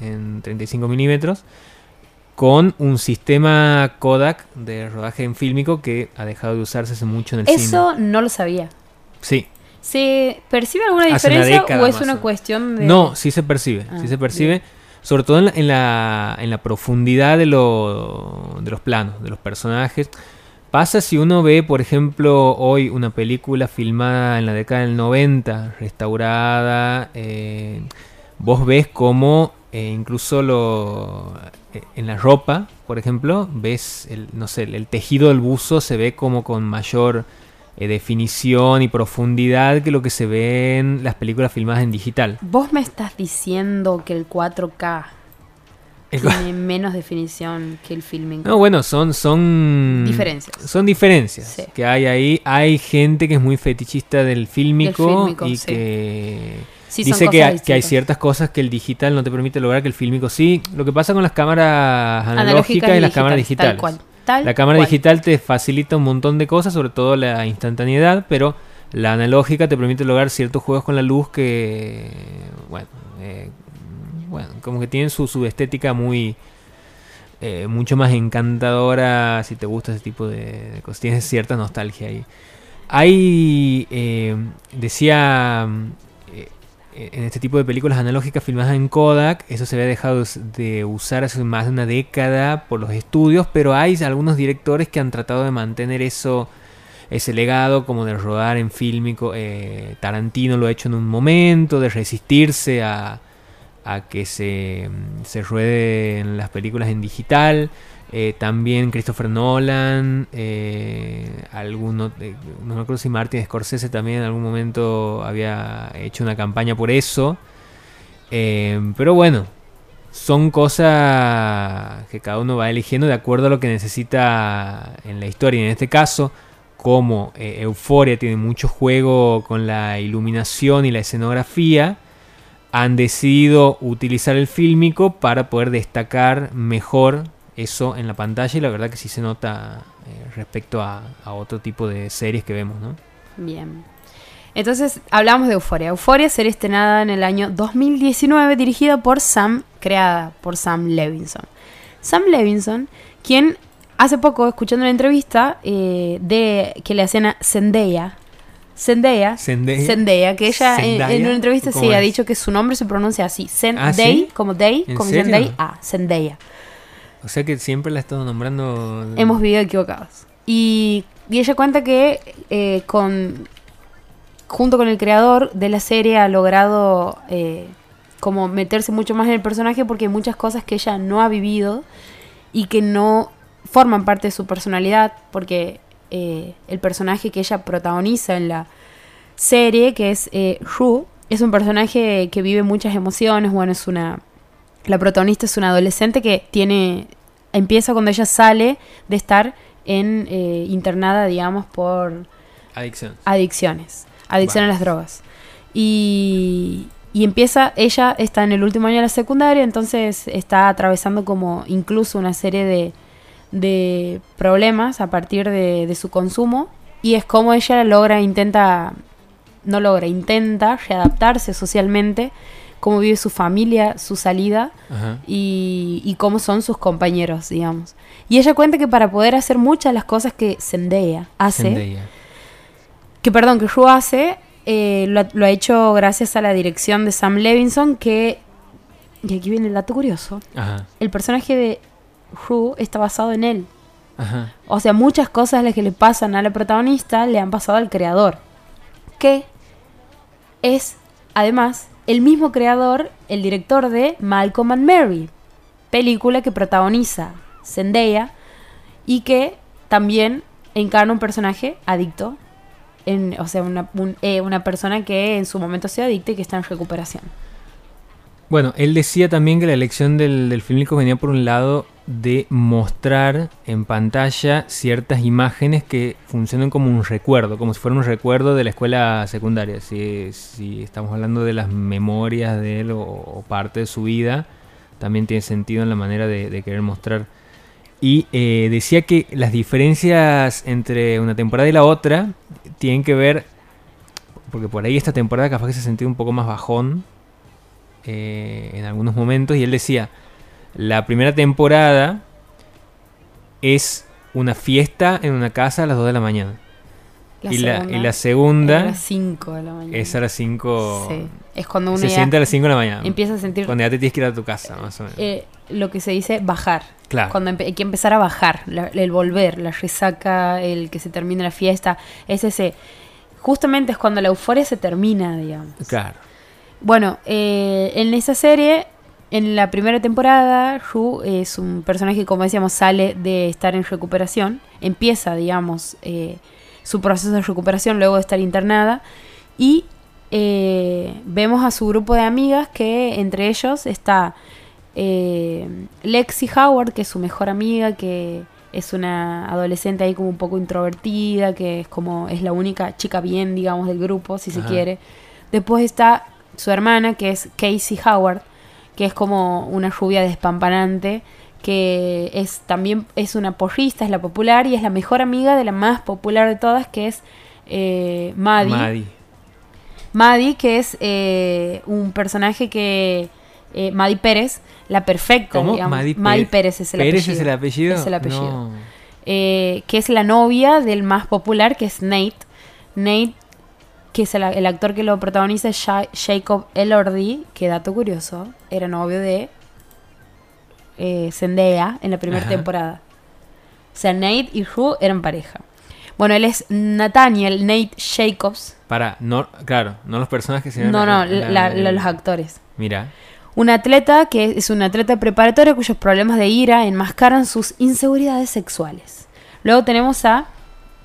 en 35 milímetros, con un sistema Kodak de rodaje en fílmico que ha dejado de usarse hace mucho en el cine. Eso no lo sabía. Sí. ¿Se percibe alguna diferencia o es una cuestión de.? No, sí se percibe. sí ah, se percibe sobre todo en la, en la, profundidad de, lo, de los planos, de los personajes. Pasa si uno ve, por ejemplo, hoy una película filmada en la década del 90, restaurada, eh, vos ves como eh, incluso lo, eh, en la ropa, por ejemplo, ves el, no sé, el tejido del buzo se ve como con mayor eh, definición y profundidad que lo que se ve en las películas filmadas en digital. Vos me estás diciendo que el 4K tiene menos definición que el filming. No, bueno, son son diferencias. Son diferencias que hay ahí. Hay gente que es muy fetichista del fílmico, y que dice que hay, que hay, ciertas cosas que el digital no te permite lograr que el fílmico sí. Lo que pasa con las cámaras analógicas y, las cámaras digitales la cámara digital te facilita un montón de cosas, sobre todo la instantaneidad, pero la analógica te permite lograr ciertos juegos con la luz que, bueno, eh, bueno como que tienen su, su estética muy, eh, mucho más encantadora si te gusta ese tipo de, cosas. Tienes cierta nostalgia ahí. Hay, eh, decía en este tipo de películas analógicas filmadas en Kodak, eso se había dejado de usar hace más de una década por los estudios, pero hay algunos directores que han tratado de mantener eso, ese legado, como de rodar en fílmico. Eh, Tarantino lo ha hecho en un momento, de resistirse a, a que se, se ruede en las películas en digital. Eh, también Christopher Nolan, eh, eh, no me acuerdo si Martin Scorsese también en algún momento había hecho una campaña por eso. pero bueno, son cosas que cada uno va eligiendo de acuerdo a lo que necesita en la historia. En este caso, como Euforia tiene mucho juego con la iluminación y la escenografía, han decidido utilizar el fílmico para poder destacar mejor eso en la pantalla y la verdad que sí se nota eh, respecto a, otro tipo de series que vemos, ¿no? Bien. Entonces hablamos de Euforia. Euforia serie estrenada en el año 2019, dirigida por Sam, creada por Sam Levinson. Sam Levinson, quien hace poco, escuchando una entrevista eh, de que le hacían a Zendaya, Zendaya, Zendaya, que ella en, una entrevista sí ha dicho que su nombre se pronuncia así, Zendaya, ¿Ah, como Day, como Zendaya, ah, Zendaya. O sea que siempre la he estado nombrando. Hemos vivido equivocados. Y, ella cuenta que eh, con junto con el creador de la serie ha logrado eh, como meterse mucho más en el personaje porque hay muchas cosas que ella no ha vivido y que no forman parte de su personalidad porque eh, el personaje que ella protagoniza en la serie que es eh, Ru es un personaje que vive muchas emociones bueno es una la protagonista es una adolescente que tiene empieza cuando ella sale de estar en eh, internada, digamos, por adicciones. Adicciones, adicción a las drogas. Y, y empieza, ella está en el último año de la secundaria, entonces está atravesando como incluso una serie de, de problemas a partir de, de su consumo. Y es como ella logra, intenta, no logra, intenta readaptarse socialmente cómo vive su familia, su salida y, cómo son sus compañeros, digamos. Y ella cuenta que para poder hacer muchas de las cosas que Zendaya hace, que perdón, que Ru hace, eh, lo, ha hecho gracias a la dirección de Sam Levinson, que, y aquí viene el dato curioso, el personaje de Ru está basado en él. O sea, muchas cosas las que le pasan a la protagonista le han pasado al creador, que es además el mismo creador, el director de Malcolm and Mary, película que protagoniza Zendaya y que también encarna un personaje adicto, en, o sea, una, eh, una persona que en su momento se adicta y que está en recuperación. Bueno, él decía también que la elección del, del filmico venía por un lado de mostrar en pantalla ciertas imágenes que funcionan como un recuerdo, como si fuera un recuerdo de la escuela secundaria. Si, si estamos hablando de las memorias de él o, parte de su vida, también tiene sentido en la manera de, querer mostrar. Y eh, decía que las diferencias entre una temporada y la otra tienen que ver, porque por ahí esta temporada capaz que se sentido un poco más bajón eh, en algunos momentos, y él decía, la primera temporada es una fiesta en una casa a las 2 de la mañana. y, la, y, la, segunda. A las 5 de la mañana. Es a las 5. Sí. Es cuando uno. Se siente a las 5 de la mañana. Empieza a sentir. Cuando ya te tienes que ir a tu casa, más o menos. Eh, lo que se dice bajar. Claro. Cuando hay que empezar a bajar. el volver, la resaca, el que se termine la fiesta. Es ese. Justamente es cuando la euforia se termina, digamos. Claro. Bueno, eh, en esa serie en la primera temporada, Ru es un personaje que, como decíamos, sale de estar en recuperación, empieza, digamos, eh, su proceso de recuperación luego de estar internada. Y eh, vemos a su grupo de amigas que entre ellos está Lexi Howard, que es su mejor amiga, que es una adolescente ahí como un poco introvertida, que es como es la única chica bien, digamos, del grupo, si se quiere. Después está su hermana, que es Casey Howard, que es como una rubia despampanante, que es también es una porrista, es la popular y es la mejor amiga de la más popular de todas, que es eh, Maddie. Maddie. que es eh, un personaje que... Eh, Maddie Pérez, la perfecta, ¿Cómo? Maddie, Pérez. es el apellido. es el apellido? Es el apellido. Eh, que es la novia del más popular, que es Nate. Nate que es el, actor que lo protagoniza es Jacob Elordi, que dato curioso, era novio de eh, Zendaya en la primera temporada. O sea, Nate y Ru eran pareja. Bueno, él es Nathaniel Nate Jacobs. Para, no, claro, no los personajes, sino no, no, los actores. Mira. Un atleta que es un atleta preparatorio cuyos problemas de ira enmascaran sus inseguridades sexuales. Luego tenemos a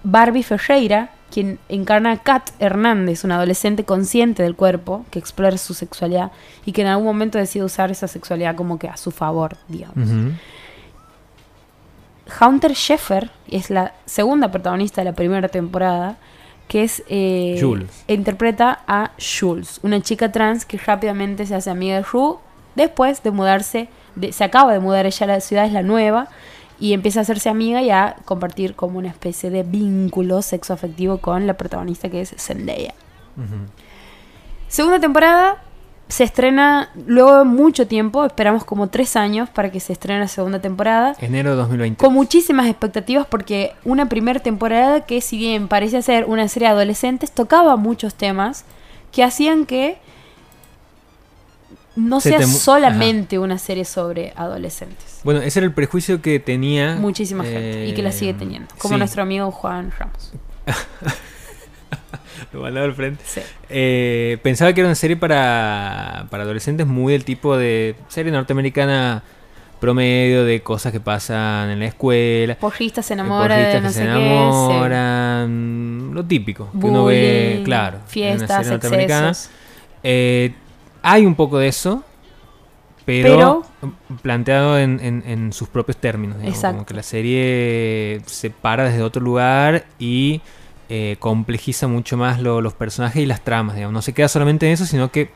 Barbie Ferreira, quien encarna a Kat Hernández, una adolescente consciente del cuerpo, que explora su sexualidad y que en algún momento decide usar esa sexualidad como que a su favor, digamos. Hunter Sheffer es la segunda protagonista de la primera temporada, que es... Eh, Jules. Interpreta a Jules, una chica trans que rápidamente se hace amiga de Rue después de mudarse, se acaba de mudar ella a la ciudad, es la nueva, y empieza a hacerse amiga y a compartir como una especie de vínculo sexoafectivo con la protagonista que es Zendaya. Segunda temporada se estrena luego de mucho tiempo, esperamos como tres años para que se estrene la segunda temporada. Enero de 2020. Con muchísimas expectativas porque una primera temporada que si bien parecía ser una serie de adolescentes, tocaba muchos temas que hacían que no sea solamente una serie sobre adolescentes. Bueno, ese era el prejuicio que tenía. Muchísima gente y que la sigue eh, teniendo. Como nuestro amigo Juan Ramos. Lo mandaba al frente. Eh, pensaba que era una serie para, para adolescentes muy del tipo de serie norteamericana promedio de cosas que pasan en la escuela. Porristas se enamoran, no se enamoran, lo típico que uno ve, claro, fiestas. Eh, hay un poco de eso, pero, planteado en, sus propios términos. Como que la serie se para desde otro lugar y eh, complejiza mucho más los personajes y las tramas, digamos. No se queda solamente en eso, sino que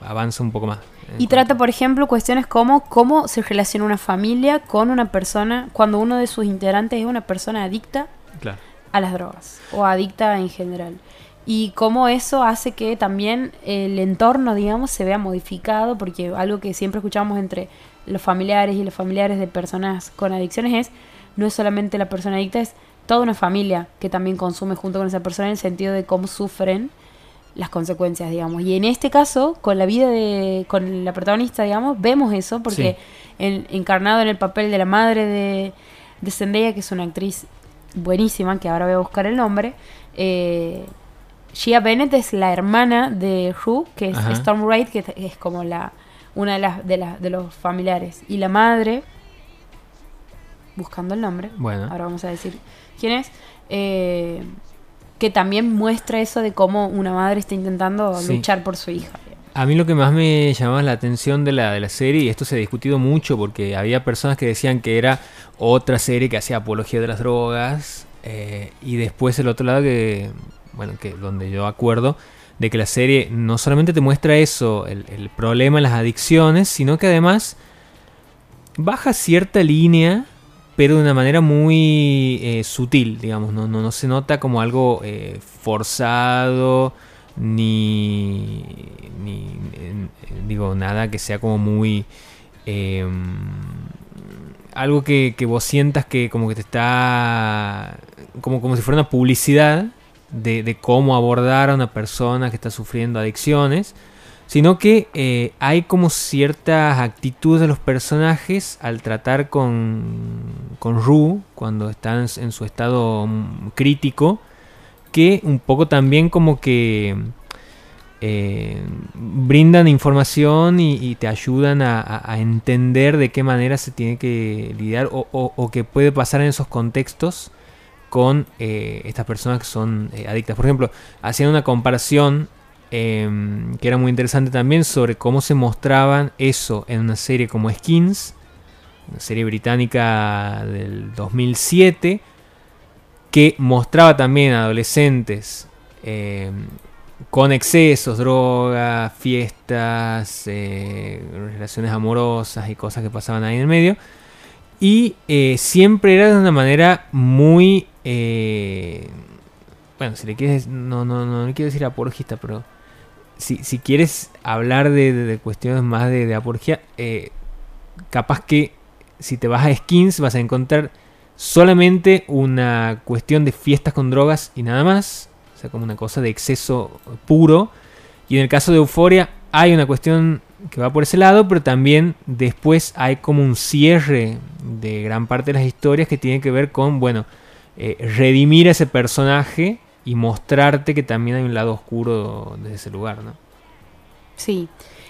avanza un poco más. Y trata, por ejemplo, cuestiones como cómo se relaciona una familia con una persona cuando uno de sus integrantes es una persona adicta a las drogas o adicta en general. Y cómo eso hace que también el entorno, digamos, se vea modificado, porque algo que siempre escuchamos entre los familiares y los familiares de personas con adicciones es, no es solamente la persona adicta, es toda una familia que también consume junto con esa persona en el sentido de cómo sufren las consecuencias, digamos. Y en este caso, con la vida de, con la protagonista, digamos, vemos eso, porque encarnado en el papel de la madre de, de Zendaya, que es una actriz buenísima, que ahora voy a buscar el nombre, eh, Gia Bennett es la hermana de Rue, que es Storm Raid, que es como la una de las de, las de los familiares. Y la madre, buscando el nombre, bueno. ahora vamos a decir quién es, eh, que también muestra eso de cómo una madre está intentando luchar por su hija. A mí lo que más me llamaba la atención de la, de la serie, y esto se ha discutido mucho porque había personas que decían que era otra serie que hacía apología de las drogas, eh, y después el otro lado que, bueno, que donde yo acuerdo de que la serie no solamente te muestra eso, el, el problema en las adicciones, sino que además baja cierta línea pero de una manera muy eh, sutil, digamos, no, no, se nota como algo eh, forzado, ni, ni digo, nada que sea como muy... Em, algo que, que, vos sientas que como que te está... como, como si fuera una publicidad de, cómo abordar a una persona que está sufriendo adicciones sino que eh, hay como ciertas actitudes de los personajes al tratar con, con Rue cuando están en su estado mm, crítico, que un poco también como que eh, brindan información y, te ayudan a, entender de qué manera se tiene que lidiar o, o, qué puede pasar en esos contextos con eh, estas personas que son adictas. Por ejemplo, hacían una comparación Em, que era muy interesante también sobre cómo se mostraban eso en una serie como Skins, una serie británica del 2007, que mostraba también adolescentes em, con excesos, drogas, fiestas, eh, relaciones amorosas y cosas que pasaban ahí en el medio. Y eh, siempre era de una manera muy... Eh, bueno, si le quieres... No, no, no, no quiero decir apologista, pero si, quieres hablar de, cuestiones más de, de apología, eh, capaz que si te vas a skins vas a encontrar solamente una cuestión de fiestas con drogas y nada más. O sea, como una cosa de exceso puro. Y en el caso de Euforia hay una cuestión que va por ese lado, pero también después hay como un cierre de gran parte de las historias que tiene que ver con, bueno, eh, redimir a ese personaje y mostrarte que también hay un lado oscuro de ese lugar, ¿no? Sí.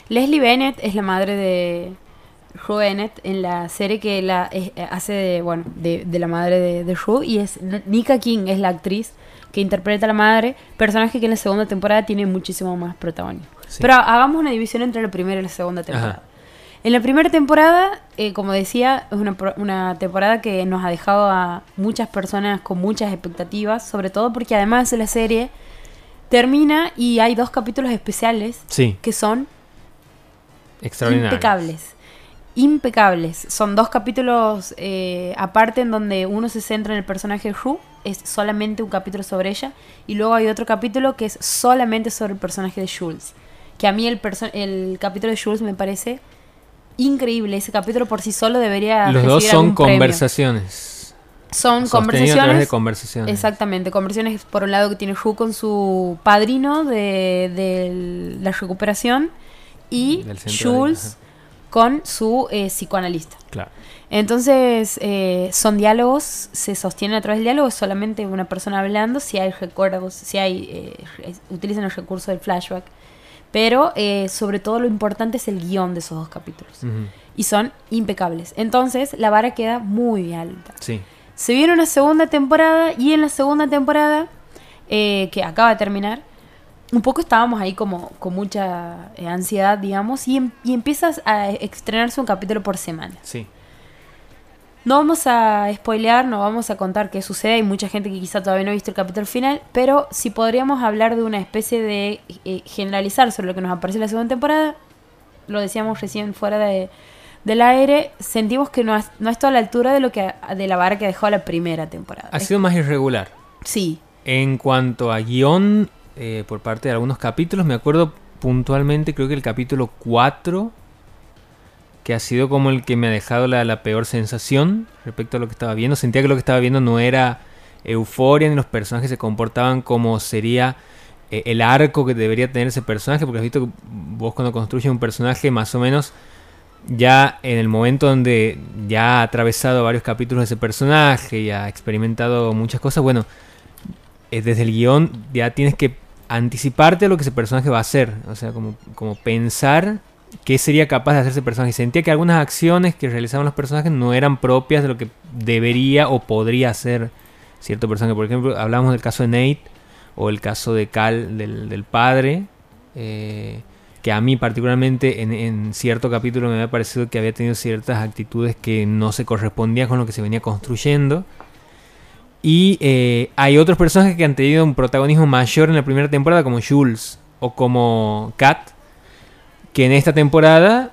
Leslie Bennett es la madre de Rue Bennett en la serie que la eh, hace de, bueno, de, la madre de, de y es Nika King es la actriz que interpreta a la madre, personaje que en la segunda temporada tiene muchísimo más protagonismo. Pero hagamos una división entre la primera y la segunda temporada. En la primera temporada, eh, como decía, es una, una, temporada que nos ha dejado a muchas personas con muchas expectativas, sobre todo porque además de la serie termina y hay dos capítulos especiales que son impecables. Impecables. Son dos capítulos eh, aparte en donde uno se centra en el personaje de Ru, es solamente un capítulo sobre ella, y luego hay otro capítulo que es solamente sobre el personaje de Jules. Que a mí el, el capítulo de Jules me parece increíble. Ese capítulo por sí solo debería. Los dos son conversaciones. Son conversaciones. de conversaciones. Exactamente, conversaciones por un lado que tiene Hu con su padrino de, la recuperación y Jules con su eh, psicoanalista. Claro. Entonces, eh, son diálogos, se sostienen a través del diálogo, es solamente una persona hablando, si hay recuerdos, si hay, eh, utilizan el recurso del flashback pero eh, sobre todo lo importante es el guion de esos dos capítulos. Y son impecables. Entonces la vara queda muy alta. Sí. Se viene una segunda temporada y en la segunda temporada, eh, que acaba de terminar, un poco estábamos ahí como con mucha eh, ansiedad, digamos, y, em, y, empiezas a estrenarse un capítulo por semana. Sí. No vamos a spoilear, no vamos a contar qué sucede. Hay mucha gente que quizá todavía no ha visto el capítulo final, pero si podríamos hablar de una especie de eh, generalizar sobre lo que nos aparece en la segunda temporada, lo decíamos recién fuera de, del aire, sentimos que no, es, no está a la altura de lo que de la vara que dejó la primera temporada. Ha sido más irregular. Sí. En cuanto a guion, eh, por parte de algunos capítulos, me acuerdo puntualmente, creo que el capítulo 4 que ha sido como el que me ha dejado la, peor sensación respecto a lo que estaba viendo. Sentía que lo que estaba viendo no era euforia, ni los personajes se comportaban como sería eh, el arco que debería tener ese personaje, porque has visto que vos cuando construyes un personaje más o menos ya en el momento donde ya ha atravesado varios capítulos de ese personaje y ha experimentado muchas cosas, bueno, eh, desde el guion ya tienes que anticiparte a lo que ese personaje va a hacer, o sea, como, como pensar qué sería capaz de hacer ese personaje. Sentía que algunas acciones que realizaban los personajes no eran propias de lo que debería o podría hacer cierto personaje. Por ejemplo, hablamos del caso de Nate o el caso de Cal, del, padre, eh, que a mí particularmente en, cierto capítulo me había parecido que había tenido ciertas actitudes que no se correspondían con lo que se venía construyendo. Y eh, hay otros personajes que han tenido un protagonismo mayor en la primera temporada, como Jules o como Kat, que en esta temporada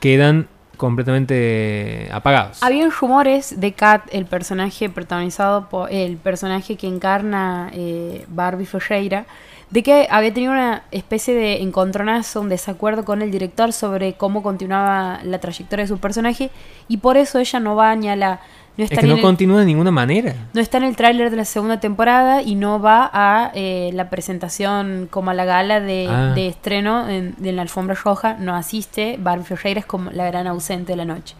quedan completamente apagados. Había rumores de Kat, el personaje protagonizado por el personaje que encarna eh, Barbie Ferreira, de que había tenido una especie de encontronazo, un desacuerdo con el director sobre cómo continuaba la trayectoria de su personaje y por eso ella no va ni a la no es que no continúa de ninguna manera. No está en el tráiler de la segunda temporada y no va a eh, la presentación como a la gala de, ah. estreno en, la alfombra roja. No asiste. Barbie Ferreira es como la gran ausente de la noche.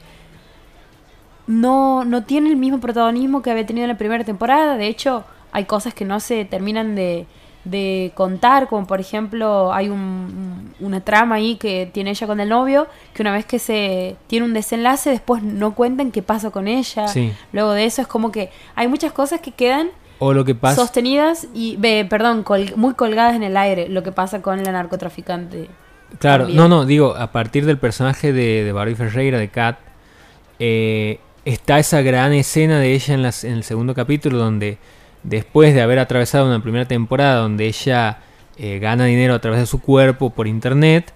No, no tiene el mismo protagonismo que había tenido en la primera temporada. De hecho, hay cosas que no se terminan de, de contar, como por ejemplo hay un, una trama ahí que tiene ella con el novio, que una vez que se tiene un desenlace, después no cuentan qué pasa con ella. Luego de eso es como que hay muchas cosas que quedan o lo que pasa sostenidas y, perdón, muy colgadas en el aire, lo que pasa con la narcotraficante. Claro, no, no, digo, a partir del personaje de, de Barbie Ferreira, de Kat, eh, está esa gran escena de ella en, las, en el segundo capítulo donde después de haber atravesado una primera temporada donde ella eh, gana dinero a través de su cuerpo por internet,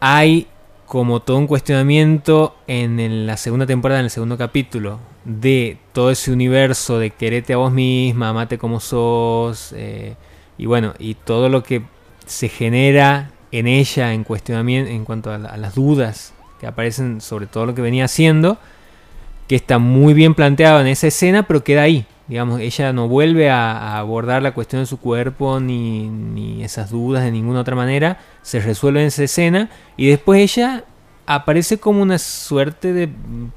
hay como todo un cuestionamiento en la segunda temporada, en el segundo capítulo, de todo ese universo de quererte a vos misma, amate como sos, eh, y bueno, y todo lo que se genera en ella en cuestionamiento, en cuanto a las dudas que aparecen sobre todo lo que venía haciendo, que está muy bien planteado en esa escena, pero queda ahí. Digamos, ella no vuelve a, abordar la cuestión de su cuerpo ni, ni, esas dudas de ninguna otra manera. Se resuelve en esa escena y después ella aparece como una suerte de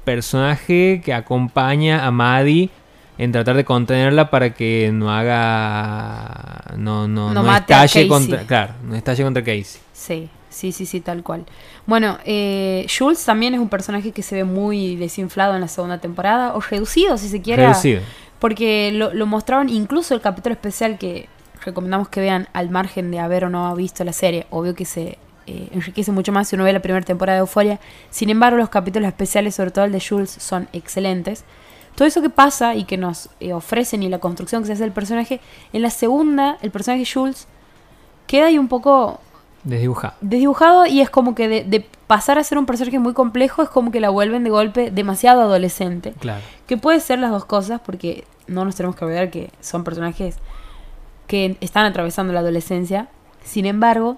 personaje que acompaña a Maddie en tratar de contenerla para que no haga no no, no, estalle contra claro no estalle contra Casey. Sí sí sí sí tal cual. Bueno eh, Jules también es un personaje que se ve muy desinflado en la segunda temporada o reducido si se quiere reducido porque lo, mostraron incluso el capítulo especial que recomendamos que vean al margen de haber o no visto la serie. Obvio que se eh, enriquece mucho más si uno ve la primera temporada de Euphoria. Sin embargo, los capítulos especiales, sobre todo el de Jules, son excelentes. Todo eso que pasa y que nos eh, ofrecen y la construcción que se hace del personaje, en la segunda, el personaje Jules queda ahí un poco Desdibujado. Desdibujado y es como que de, pasar a ser un personaje muy complejo es como que la vuelven de golpe demasiado adolescente. Claro. Que puede ser las dos cosas porque no nos tenemos que olvidar que son personajes que están atravesando la adolescencia. Sin embargo,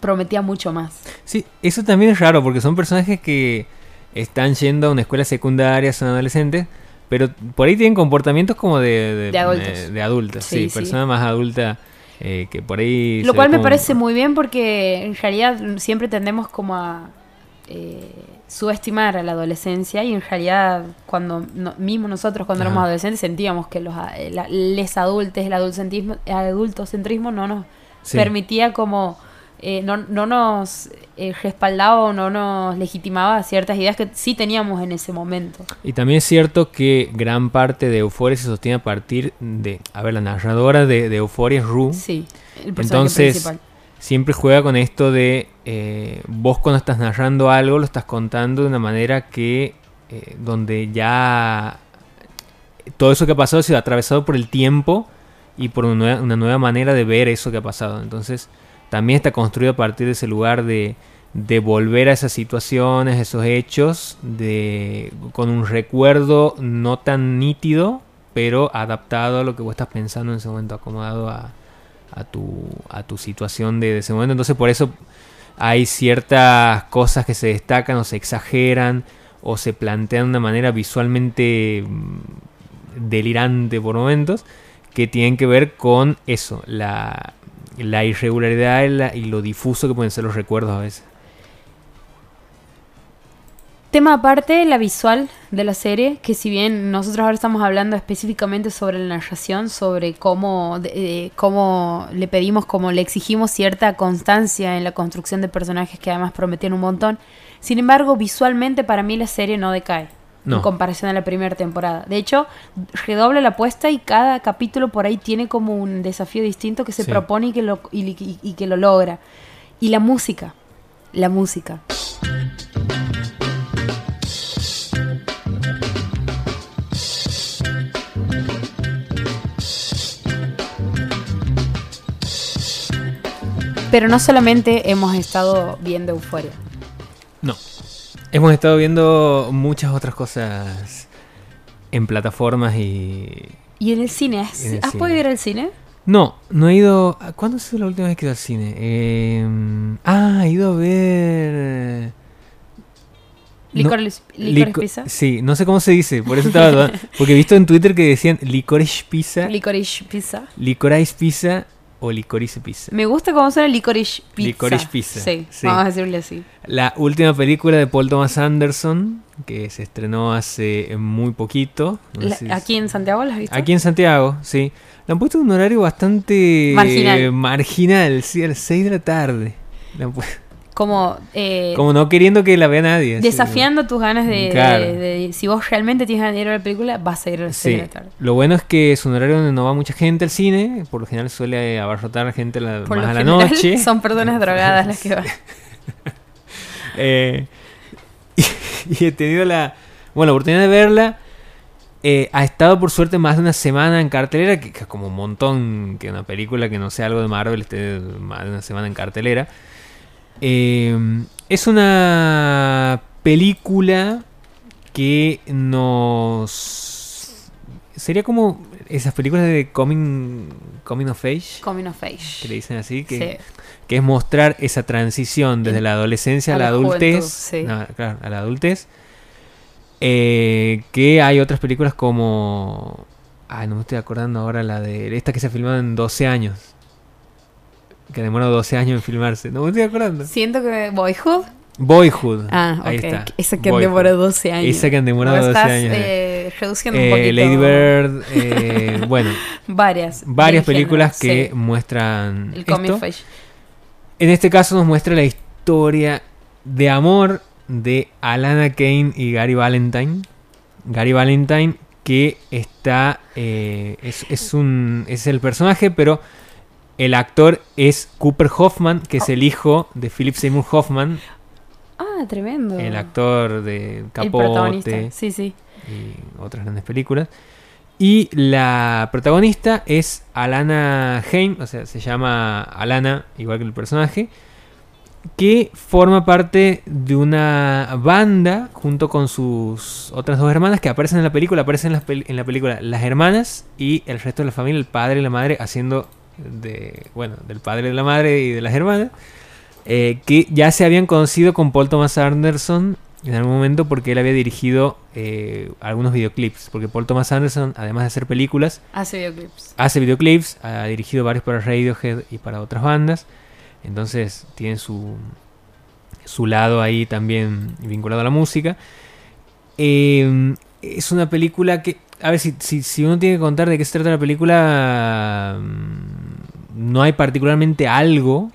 prometía mucho más. Sí, eso también es raro porque son personajes que están yendo a una escuela secundaria, son adolescentes, pero por ahí tienen comportamientos como de, de, adultos. De, adultas, sí, personas más adultas eh, que por ahí... Lo cual me parece muy bien porque en realidad siempre tendemos como a eh, subestimar a la adolescencia y en realidad cuando mismo nosotros cuando éramos adolescentes sentíamos que los les adultos, el adultocentrismo, el adultocentrismo no nos permitía como eh, no, no, nos eh, respaldaba o no nos legitimaba ciertas ideas que sí teníamos en ese momento. Y también es cierto que gran parte de Euforia se sostiene a partir de, a ver, la narradora de, de Euforia es Rue. Sí, el Entonces, siempre juega con esto de eh, vos cuando estás narrando algo lo estás contando de una manera que eh, donde ya todo eso que ha pasado ha sido atravesado por el tiempo y por una nueva, manera de ver eso que ha pasado. Entonces, también está construido a partir de ese lugar de, volver a esas situaciones, esos hechos, de, con un recuerdo no tan nítido, pero adaptado a lo que vos estás pensando en ese momento, acomodado a, a, tu, a tu situación de, de ese momento. Entonces, por eso hay ciertas cosas que se destacan o se exageran o se plantean de una manera visualmente mm, delirante por momentos que tienen que ver con eso, la, la irregularidad y, lo difuso que pueden ser los recuerdos a veces. Tema aparte, la visual de la serie, que si bien nosotros ahora estamos hablando específicamente sobre la narración, sobre cómo, cómo le pedimos, cómo le exigimos cierta constancia en la construcción de personajes que además prometían un montón, sin embargo, visualmente para mí la serie no decae en comparación a la primera temporada. De hecho, redobla la apuesta y cada capítulo por ahí tiene como un desafío distinto que se propone y que, lo, y, que lo logra. Y la música, la música. Pero no solamente hemos estado viendo Euforia. Hemos estado viendo muchas otras cosas en plataformas y. ¿Y en el cine? ¿Has, podido ir al cine? No, no he ido. ¿Cuándo fue la última vez que he ido al cine? Em, ah, he ido a ver. Licorice, pizza. Sí, no sé cómo se dice, por eso estaba Porque he visto en Twitter que decían licorice pizza. Licorice pizza. Licorice pizza o licorice pizza. Me gusta cómo suena licorice pizza. Licorice pizza. Sí, vamos a decirle así. La última película de Paul Thomas Anderson, que se estrenó hace muy poquito. ¿Aquí en Santiago la has visto? Aquí en Santiago, sí. Le han puesto un horario bastante marginal, marginal sí, a las 6 de la tarde. Le han puesto como eh, como no queriendo que la vea nadie desafiando tus ganas de, si vos realmente tienes ganas de ir a la película vas a ir a la tarde. Lo bueno es que es un horario donde no va mucha gente al cine por lo general suele abarrotar gente la, más a la noche. son personas drogadas las que van. Eh, y, he tenido la bueno la oportunidad de verla eh, ha estado por suerte más de una semana en cartelera, que, es como un montón que una película que no sea algo de Marvel esté más de una semana en cartelera. Eh, es una película que nos... Sería como esas películas de coming, coming of age. Coming of age. Que le dicen así. Que, que es mostrar esa transición desde la adolescencia a, la, adultez. claro, a la adultez. Eh, que hay otras películas como... Ay, no me estoy acordando ahora la de... Esta que se ha filmado en 12 años que demoró 12 años en filmarse. No me estoy acordando. Siento que Boyhood. Boyhood. Ah, Ahí está. Esa que demoró 12 años. Esa que demoró 12 años. Eh, reduciendo un eh, poquito. Lady Bird, eh, bueno. varias. Varias películas que muestran. El comic En este caso nos muestra la historia de amor de Alana Kane y Gary Valentine. Gary Valentine que está es, es, un es el personaje pero el actor es Cooper Hoffman, que es el hijo de Philip Seymour Hoffman. Ah, tremendo. El actor de Capote. Sí, sí. Y otras grandes películas. Y la protagonista es Alana Haim, o sea, se llama Alana, igual que el personaje, que forma parte de una banda junto con sus otras dos hermanas que aparecen en la película. Aparecen en la película las hermanas y el resto de la familia, el padre y la madre, haciendo de, bueno, del padre de la madre y de las hermanas, eh, que ya se habían conocido con Paul Thomas Anderson en algún momento porque él había dirigido eh, algunos videoclips, porque Paul Thomas Anderson, además de hacer películas, hace videoclips. Hace videoclips, ha dirigido varios para Radiohead y para otras bandas, entonces tiene su, su lado ahí también vinculado a la música. Eh, es una película que a ver, si, si, uno tiene que contar de qué se trata la película, no hay particularmente algo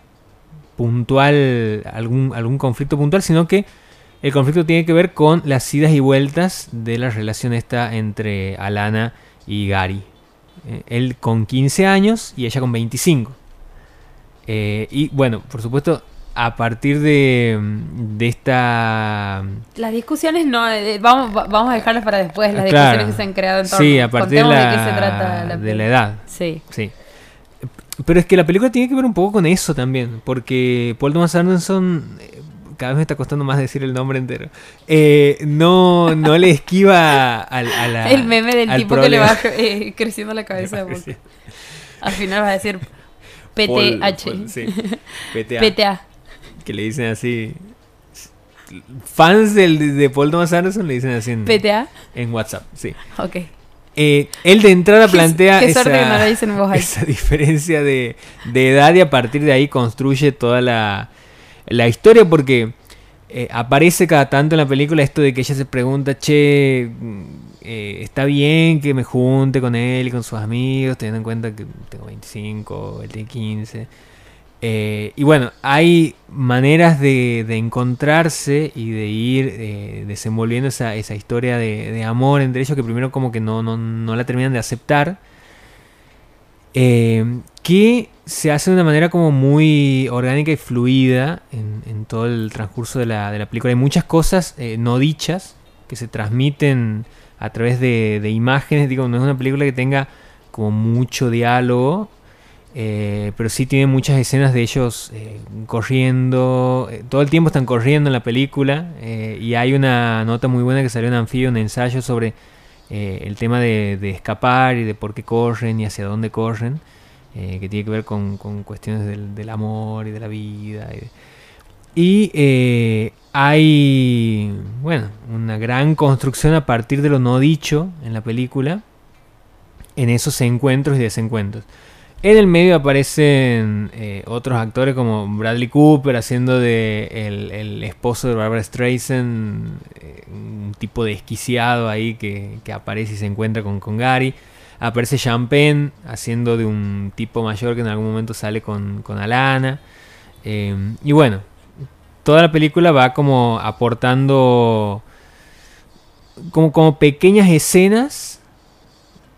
puntual, algún, algún conflicto puntual, sino que el conflicto tiene que ver con las idas y vueltas de la relación esta entre Alana y Gary. Eh, él con 15 años y ella con 25. Eh, y bueno, por supuesto, a partir de, de esta... Las discusiones no, eh, vamos, vamos a dejarlas para después, las discusiones que se han creado en torno. Sí, a partir de, la, qué se trata la, de la edad. Sí. Sí. Pero es que la película tiene que ver un poco con eso también, porque Paul Thomas Anderson, eh, cada vez me está costando más decir el nombre entero, eh, no, no le esquiva al, a la, El meme del tipo que le va eh, creciendo la cabeza. Al final va a decir PTH. sí, PTA. PTA. Que le dicen así. Fans del, de Paul Thomas Anderson le dicen así en, PTA. En WhatsApp, sí. Ok. Eh, él de entrada plantea esa, esa, diferencia de, edad y a partir de ahí construye toda la, historia porque eh, aparece cada tanto en la película esto de que ella se pregunta, che, mm, eh, está bien que me junte con él y con sus amigos, teniendo en cuenta que tengo 25, él tiene 15. Eh, y bueno, hay maneras de, encontrarse y de ir eh, desenvolviendo esa, historia de, amor entre ellos que primero como que no, la terminan de aceptar. Eh, que se hace de una manera como muy orgánica y fluida en, todo el transcurso de la, de la, película. Hay muchas cosas no dichas que se transmiten a través de, de imágenes. Digo, no es una película que tenga como mucho diálogo, eh, pero sí tiene muchas escenas de ellos eh, corriendo. Eh, todo el tiempo están corriendo en la película. y hay una nota muy buena que salió en Anfibio, un ensayo sobre el tema de, escapar y de por qué corren y hacia dónde corren. que tiene que ver con, cuestiones del, amor y de la vida. Y, y hay, bueno, una gran construcción a partir de lo no dicho en la película. En esos encuentros y desencuentros. En el medio aparecen eh, otros actores como Bradley Cooper haciendo de el, esposo de Barbara Streisand, eh, un tipo desquiciado ahí que, aparece y se encuentra con, con Gary. Aparece Champagne haciendo de un tipo mayor que en algún momento sale con, Alana. Eh, y bueno, toda la película va como aportando como, como pequeñas escenas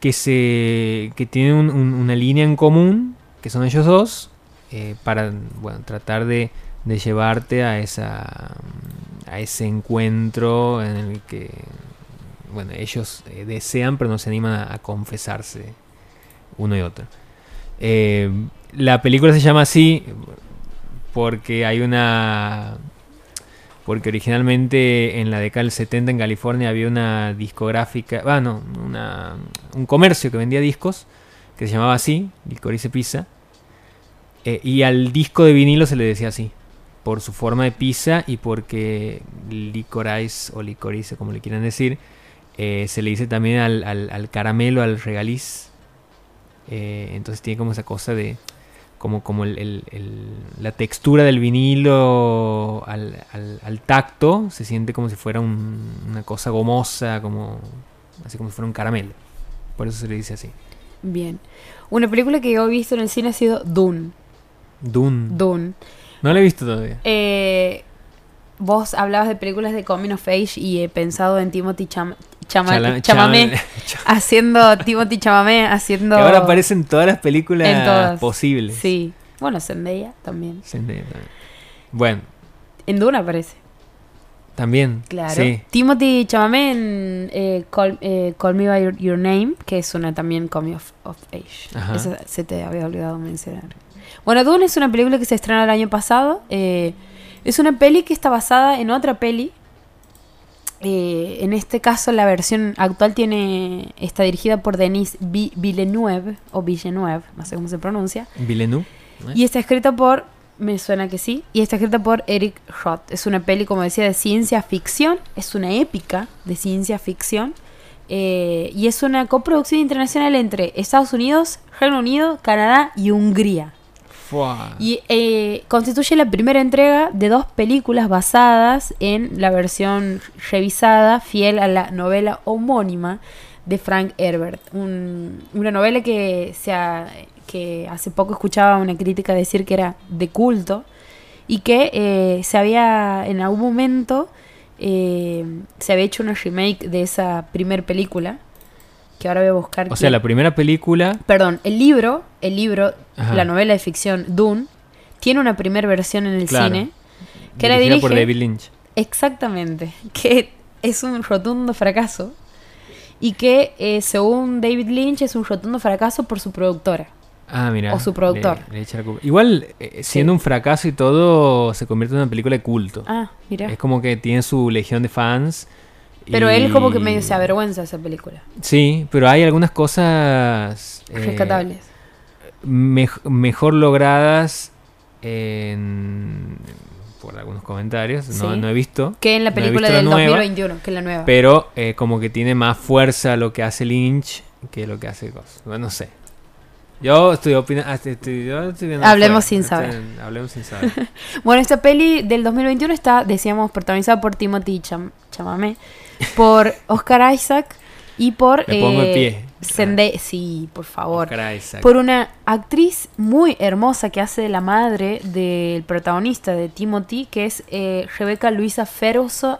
que, se, que tienen una línea en común, que son ellos dos, eh, para bueno, tratar de, de, llevarte a, esa, a ese encuentro en el que bueno, ellos eh, desean pero no se animan a, confesarse uno y otro. Eh, la película se llama así porque hay una porque originalmente en la década del 70 en California había una discográfica, bueno, una, un comercio que vendía discos que se llamaba así, Licorice Pizza, eh, y al disco de vinilo se le decía así, por su forma de pizza y porque licorice o licorice, como le quieran decir, eh, se le dice también al, al, caramelo, al regaliz. Eh, entonces tiene como esa cosa de como, como el, la textura del vinilo al, tacto se siente como si fuera una cosa gomosa, como así como si fuera un caramelo. Por eso se le dice así. Bien. Una película que yo he visto en el cine ha sido Dune. Dune. Dune. No la he visto todavía. Eh, vos hablabas de películas de Coming of Age y he pensado en Timothy Cham Chamamé, haciendo Timothy Chamamé haciendo que ahora aparecen todas las películas posibles. Sí. Bueno, Zendaya también. Zendaya también. Bueno. En Duna aparece. También. Claro. Sí. Timothy Chamamé en eh, eh, Call, Me By Your, Name, que es una también Coming of, Age. Eso se te había olvidado mencionar. Bueno, Dune es una película que se estrenó el año pasado. Eh, es una peli que está basada en otra peli eh, en este caso la versión actual tiene está dirigida por Denis Villeneuve o Villeneuve, no sé cómo se pronuncia. Villeneuve. Y está escrita por me suena que sí, y está escrita por Eric Roth. Es una peli, como decía, de ciencia ficción, es una épica de ciencia ficción. Eh, y es una coproducción internacional entre Estados Unidos, Reino Unido, Canadá y Hungría. Y eh, constituye la primera entrega de dos películas basadas en la versión revisada, fiel a la novela homónima de Frank Herbert. una novela que, se que hace poco escuchaba una crítica decir que era de culto y que eh, se había en algún momento eh, se había hecho una remake de esa primera película que ahora voy a buscar. O sea, la primera película. Perdón, el libro, el libro, la novela de ficción Dune, tiene una primera versión en el cine. Que la dirige por David Lynch. Exactamente. Que es un rotundo fracaso. Y que, eh, según David Lynch, es un rotundo fracaso por su productora. Ah, mira. O su productor. Igual, eh, siendo un fracaso y todo, se convierte en una película de culto. Ah, mira. Es como que tiene su legión de fans. Pero él como que medio se avergüenza esa película. Sí, pero hay algunas cosas... Eh, Rescatables. mejor logradas en, por algunos comentarios, no, he visto. Que en la película del 2021, que la nueva. Pero eh, como que tiene más fuerza lo que hace Lynch que lo que hace Ghost. no sé. Yo estoy opinando. Ah, hablemos, sin saber. hablemos sin saber. bueno, esta peli del 2021 está, decíamos, protagonizada por Timothy Cham Chamamé, por Oscar Isaac y por. Me pongo de pie. Sí, por favor. Por una actriz muy hermosa que hace de la madre del protagonista de Timothy, que es eh, Rebecca Luisa Ferguson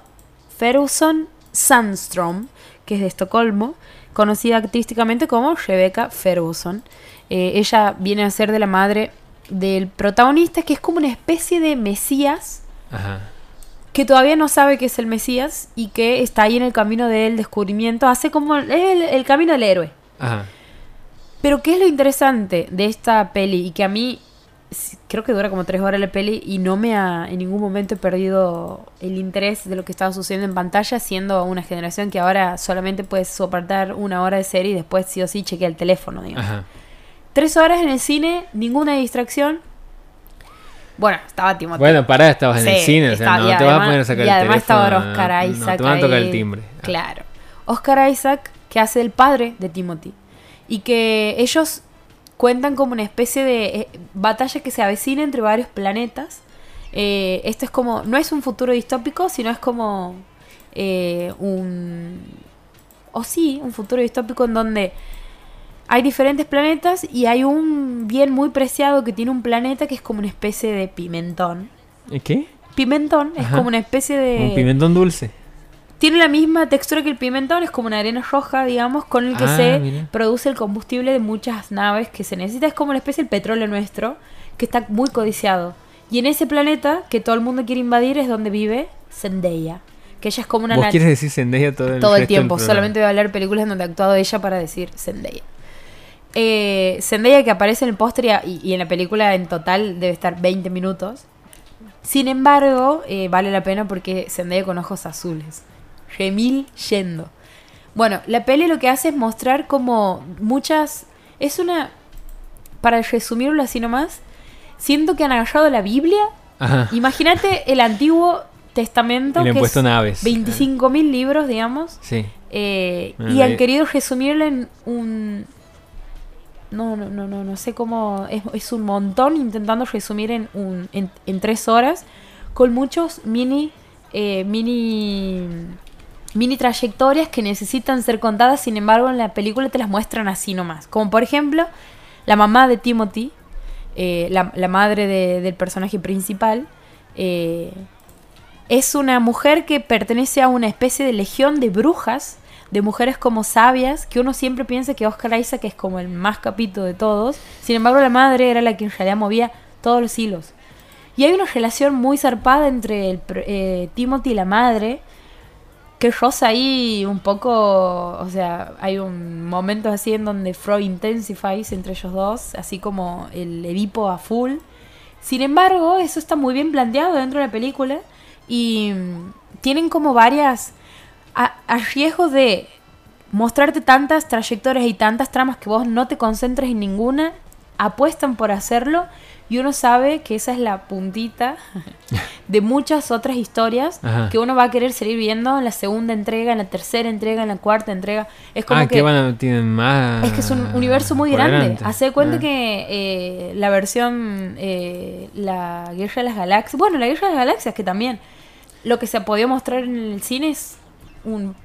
Sandstrom, que es de Estocolmo, conocida artísticamente como Rebecca Ferguson. Eh, ella viene a ser de la madre del protagonista, que es como una especie de Mesías. Que todavía no sabe que es el Mesías y que está ahí en el camino del descubrimiento, hace como el, el camino del héroe. Ajá. Pero ¿qué es lo interesante de esta peli? Y que a mí creo que dura como tres horas la peli y no me ha en ningún momento he perdido el interés de lo que estaba sucediendo en pantalla, siendo una generación que ahora solamente puedes soportar una hora de serie y después sí o sí chequea el teléfono, digamos. Tres horas en el cine, ninguna distracción. Bueno, estaba Timothy. Bueno, pará, estabas en el cine, o sea, no te vas a poner a sacar y además estaba Oscar Isaac. te van a tocar el timbre. Claro. Oscar Isaac que hace el padre de Timothy. Y que ellos cuentan como una especie de eh, batalla que se avecina entre varios planetas. Eh, esto es como, no es un futuro distópico, sino es como eh, un... O sí, un futuro distópico en donde hay diferentes planetas y hay un bien muy preciado que tiene un planeta que es como una especie de pimentón. ¿Qué? Pimentón, es como una especie de... Un pimentón dulce. Tiene la misma textura que el pimentón, es como una arena roja, digamos, con el que ah, se produce el combustible de muchas naves que se necesita. Es como una especie del petróleo nuestro, que está muy codiciado. Y en ese planeta que todo el mundo quiere invadir es donde vive Zendaya. Que ella es como una... ¿Vos quieres decir Zendaya todo el, todo el tiempo? Solamente voy a hablar películas donde ha actuado ella para decir Zendaya. Eh, Zendaya que aparece en el póster y, en la película en total debe estar 20 minutos. Sin embargo, eh, vale la pena porque Zendaya con ojos azules. Remil yendo. Bueno, la peli lo que hace es mostrar como muchas... Es una... Para resumirlo así nomás, siento que han agarrado la Biblia. Imagínate el Antiguo Testamento. Y le han puesto naves. 25.000 libros, digamos. Sí. Eh, y han querido resumirlo en un... No, no, no, no, no sé cómo... Es, un montón intentando resumir en, un, en, tres horas con muchos mini... Eh, mini mini trayectorias que necesitan ser contadas, sin embargo en la película te las muestran así nomás. Como por ejemplo, la mamá de Timothy, eh, la, madre del personaje principal, eh, es una mujer que pertenece a una especie de legión de brujas, de mujeres como sabias, que uno siempre piensa que Oscar Isaac es como el más capito de todos. Sin embargo, la madre era la que en realidad movía todos los hilos. Y hay una relación muy zarpada entre el, eh, Timothy y la madre, que rosa ahí un poco, o sea, hay un momento así en donde Freud intensifies entre ellos dos, así como el Edipo a full. Sin embargo, eso está muy bien planteado dentro de la película y tienen como varias a, a riesgo de mostrarte tantas trayectorias y tantas tramas que vos no te concentres en ninguna, apuestan por hacerlo y uno sabe que esa es la puntita de muchas otras historias que uno va a querer seguir viendo en la segunda entrega, en la tercera entrega, en la cuarta entrega. Es como ah, que, van tienen más. Es que es un universo muy grande. Hace cuenta ah. que eh, la versión eh, La Guerra de las Galaxias, bueno, la Guerra de las Galaxias que también lo que se ha podido mostrar en el cine es un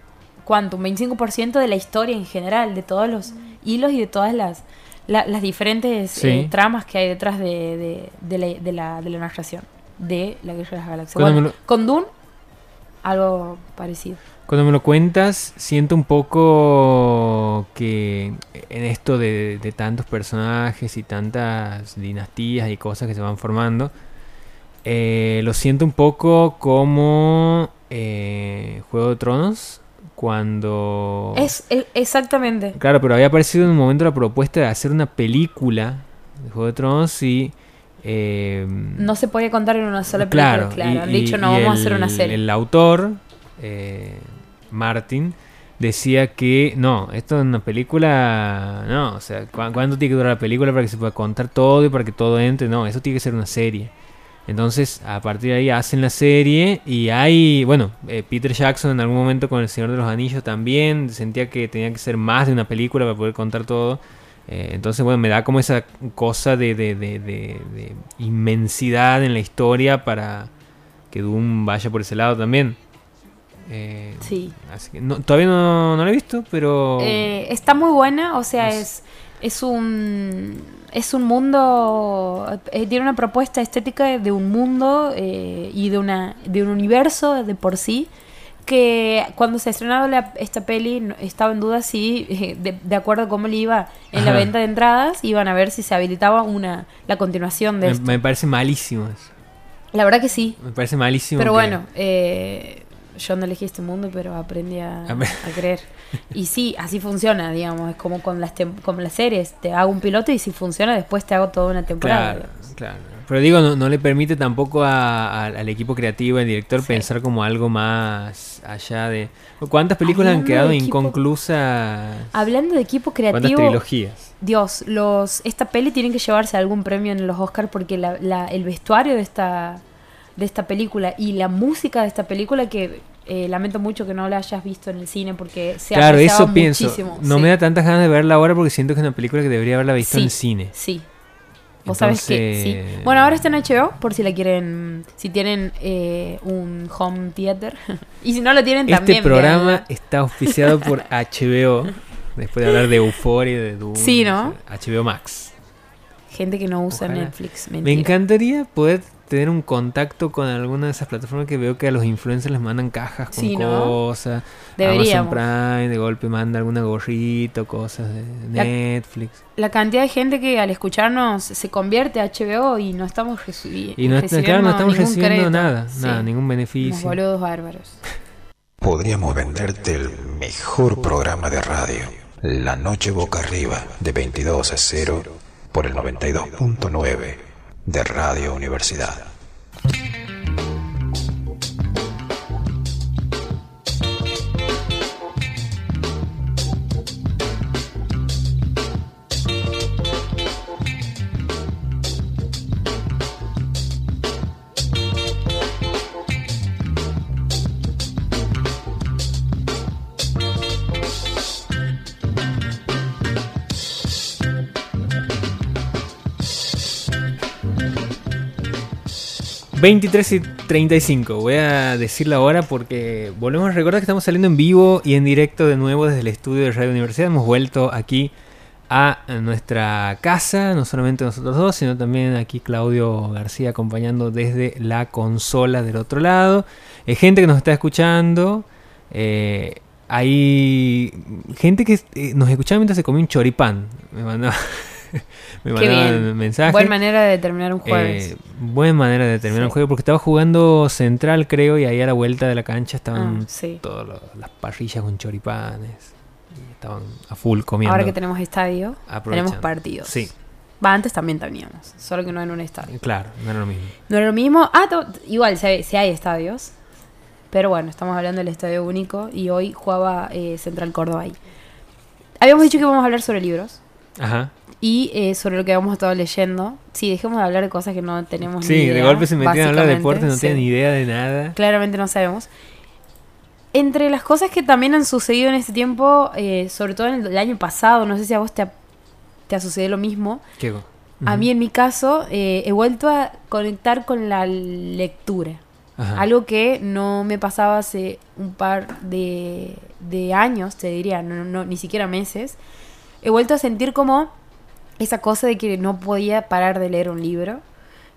¿cuánto? Un 25% de la historia en general, de todos los hilos y de todas las las diferentes eh, tramas que hay detrás de, de, la, de, la, de, la, narración de la Guerra de las Galaxias. con Dune, algo parecido. Cuando me lo cuentas, siento un poco que en esto de, tantos personajes y tantas dinastías y cosas que se van formando, eh, lo siento un poco como eh, Juego de Tronos, cuando... Es, exactamente. Claro, pero había aparecido en un momento la propuesta de hacer una película de Juego de Tronos y... Eh, no se podía contar en una sola película, claro. Han dicho, no, vamos a hacer una serie. El autor, eh, Martin, decía que no, esto es una película, no, o sea, ¿cuánto tiene que durar la película para que se pueda contar todo y para que todo entre? No, eso tiene que ser una serie. Entonces, a partir de ahí hacen la serie y hay, bueno, eh, Peter Jackson en algún momento con El Señor de los Anillos también sentía que tenía que ser más de una película para poder contar todo. Eh, entonces, bueno, me da como esa cosa de, de, de, de, inmensidad en la historia para que Doom vaya por ese lado también. Eh, sí. Así que todavía no, no, la he visto, pero... está muy buena, o sea, es, es un es un mundo, eh, tiene una propuesta estética de un mundo eh, y de, una, de un universo de por sí que cuando se estrenado esta peli estaba en duda si, eh, de, acuerdo a cómo le iba en la venta de entradas, iban a ver si se habilitaba una la continuación de me, esto. Me parece malísimo eso. La verdad que sí. Me parece malísimo. Pero bueno, eh, yo no elegí este mundo, pero aprendí a, creer. Y sí, así funciona, digamos, es como con las, con las series, te hago un piloto y si funciona después te hago toda una temporada. Claro, claro. Pero digo, no, le permite tampoco al equipo creativo, al director, pensar como algo más allá de... ¿Cuántas películas han quedado inconclusas? Hablando de equipo creativo... ¿Cuántas trilogías? Dios, los, esta peli tiene que llevarse algún premio en los Oscars porque la, el vestuario de esta de esta película y la música de esta película que eh, lamento mucho que no la hayas visto en el cine porque se claro, eso pienso. No me da tantas ganas de verla ahora porque siento que es una película que debería haberla visto en cine. Sí. Vos sabés que sí. Bueno, ahora está en HBO por si la quieren, si tienen eh, un home theater. y si no lo tienen este también. Este programa está auspiciado por HBO. Después de hablar de Euphoria, de Doom. Sí, ¿no? HBO Max. Gente que no usa Netflix. Me encantaría poder tener un contacto con alguna de esas plataformas que veo que a los influencers les mandan cajas con cosas. Amazon Prime de golpe manda alguna gorrita cosas de Netflix. La, cantidad de gente que al escucharnos se convierte a HBO y no estamos recibiendo Y no, claro, no estamos recibiendo nada, nada, ningún beneficio. boludos bárbaros. Podríamos venderte el mejor programa de radio. La Noche Boca Arriba, de 22 a 0 por el 92.9 de Radio Universidad. 23 y 35, voy a decir la hora porque volvemos a recordar que estamos saliendo en vivo y en directo de nuevo desde el estudio de Radio Universidad. Hemos vuelto aquí a nuestra casa, no solamente nosotros dos, sino también aquí Claudio García acompañando desde la consola del otro lado. Hay gente que nos está escuchando. Eh, hay gente que eh, nos escuchaba mientras se comía un choripán. Me mandaba. me mandaban mensaje. Buena manera de terminar un jueves. Eh, buena manera de terminar un jueves porque estaba jugando central, creo, y ahí a la vuelta de la cancha estaban ah, todas las parrillas con choripanes. Y estaban a full comiendo. Ahora que tenemos estadio, tenemos partidos. Sí. Va, antes también teníamos, solo que no en un estadio. Claro, no era lo mismo. No era lo mismo. Ah, igual, si hay, estadios. Pero bueno, estamos hablando del estadio único y hoy jugaba eh, Central Córdoba ahí. Habíamos dicho que íbamos a hablar sobre libros. Ajá y eh, sobre lo que hemos estado leyendo. Sí, dejemos de hablar de cosas que no tenemos ni idea. Sí, de golpe se metían a hablar de deporte, no tienen ni idea de nada. Claramente no sabemos. Entre las cosas que también han sucedido en este tiempo, eh, sobre todo en el, año pasado, no sé si a vos te ha, te ha sucedido lo mismo. ¿Qué? A mí en mi caso eh, he vuelto a conectar con la lectura. Algo que no me pasaba hace un par de, de años, te diría, no, no, ni siquiera meses. He vuelto a sentir como esa cosa de que no podía parar de leer un libro.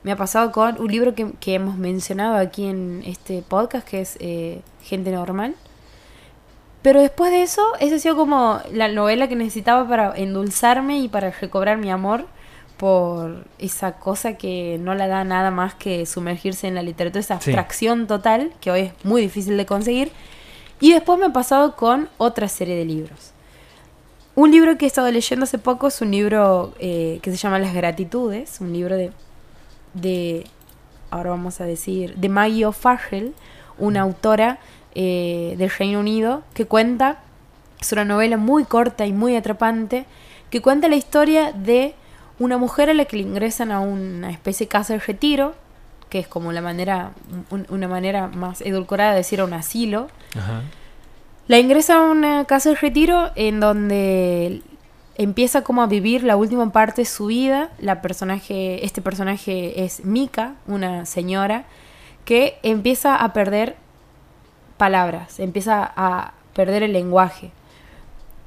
Me ha pasado con un libro que, hemos mencionado aquí en este podcast, que es eh, Gente Normal. Pero después de eso, esa ha sido como la novela que necesitaba para endulzarme y para recobrar mi amor por esa cosa que no la da nada más que sumergirse en la literatura, esa abstracción total, que hoy es muy difícil de conseguir. Y después me he pasado con otra serie de libros. Un libro que he estado leyendo hace poco es un libro eh, que se llama Las Gratitudes, un libro de, de, ahora vamos a decir, de Maggie O'Farrell, una autora eh, del Reino Unido, que cuenta, es una novela muy corta y muy atrapante, que cuenta la historia de una mujer a la que le ingresan a una especie de casa de retiro, que es como la manera, una manera más edulcorada de decir a un asilo. La ingresa a una casa de retiro en donde empieza como a vivir la última parte de su vida. La personaje, este personaje es Mika, una señora que empieza a perder palabras, empieza a perder el lenguaje.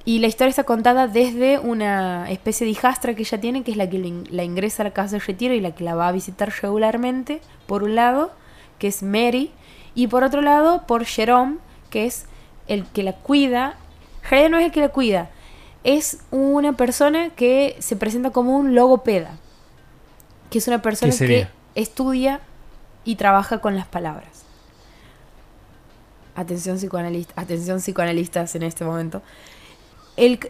Y la historia está contada desde una especie de hijastra que ella tiene, que es la que la ingresa a la casa de retiro y la que la va a visitar regularmente, por un lado, que es Mary, y por otro lado, por Jerome, que es el que la cuida. Jerome no es el que la cuida, es una persona que se presenta como un logopeda, que es una persona que estudia y trabaja con las palabras. Atención, psicoanalista, atención psicoanalistas en este momento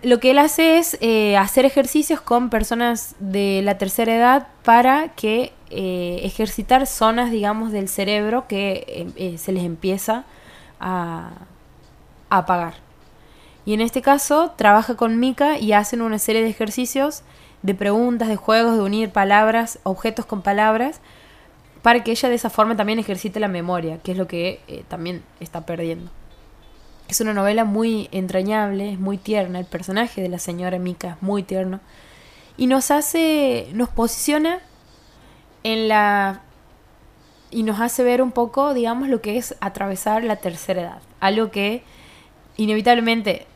lo que él hace es eh, hacer ejercicios con personas de la tercera edad para que eh, ejercitar zonas, digamos, del cerebro que eh, se les empieza a, a, apagar. Y en este caso trabaja con Mika y hacen una serie de ejercicios de preguntas, de juegos, de unir palabras, objetos con palabras, para que ella de esa forma también ejercite la memoria, que es lo que también está perdiendo. Es una novela muy entrañable, muy tierna, el personaje de la señora Mika es muy tierno. Y nos hace, nos posiciona en la... y nos hace ver un poco, digamos, lo que es atravesar la tercera edad. Algo que inevitablemente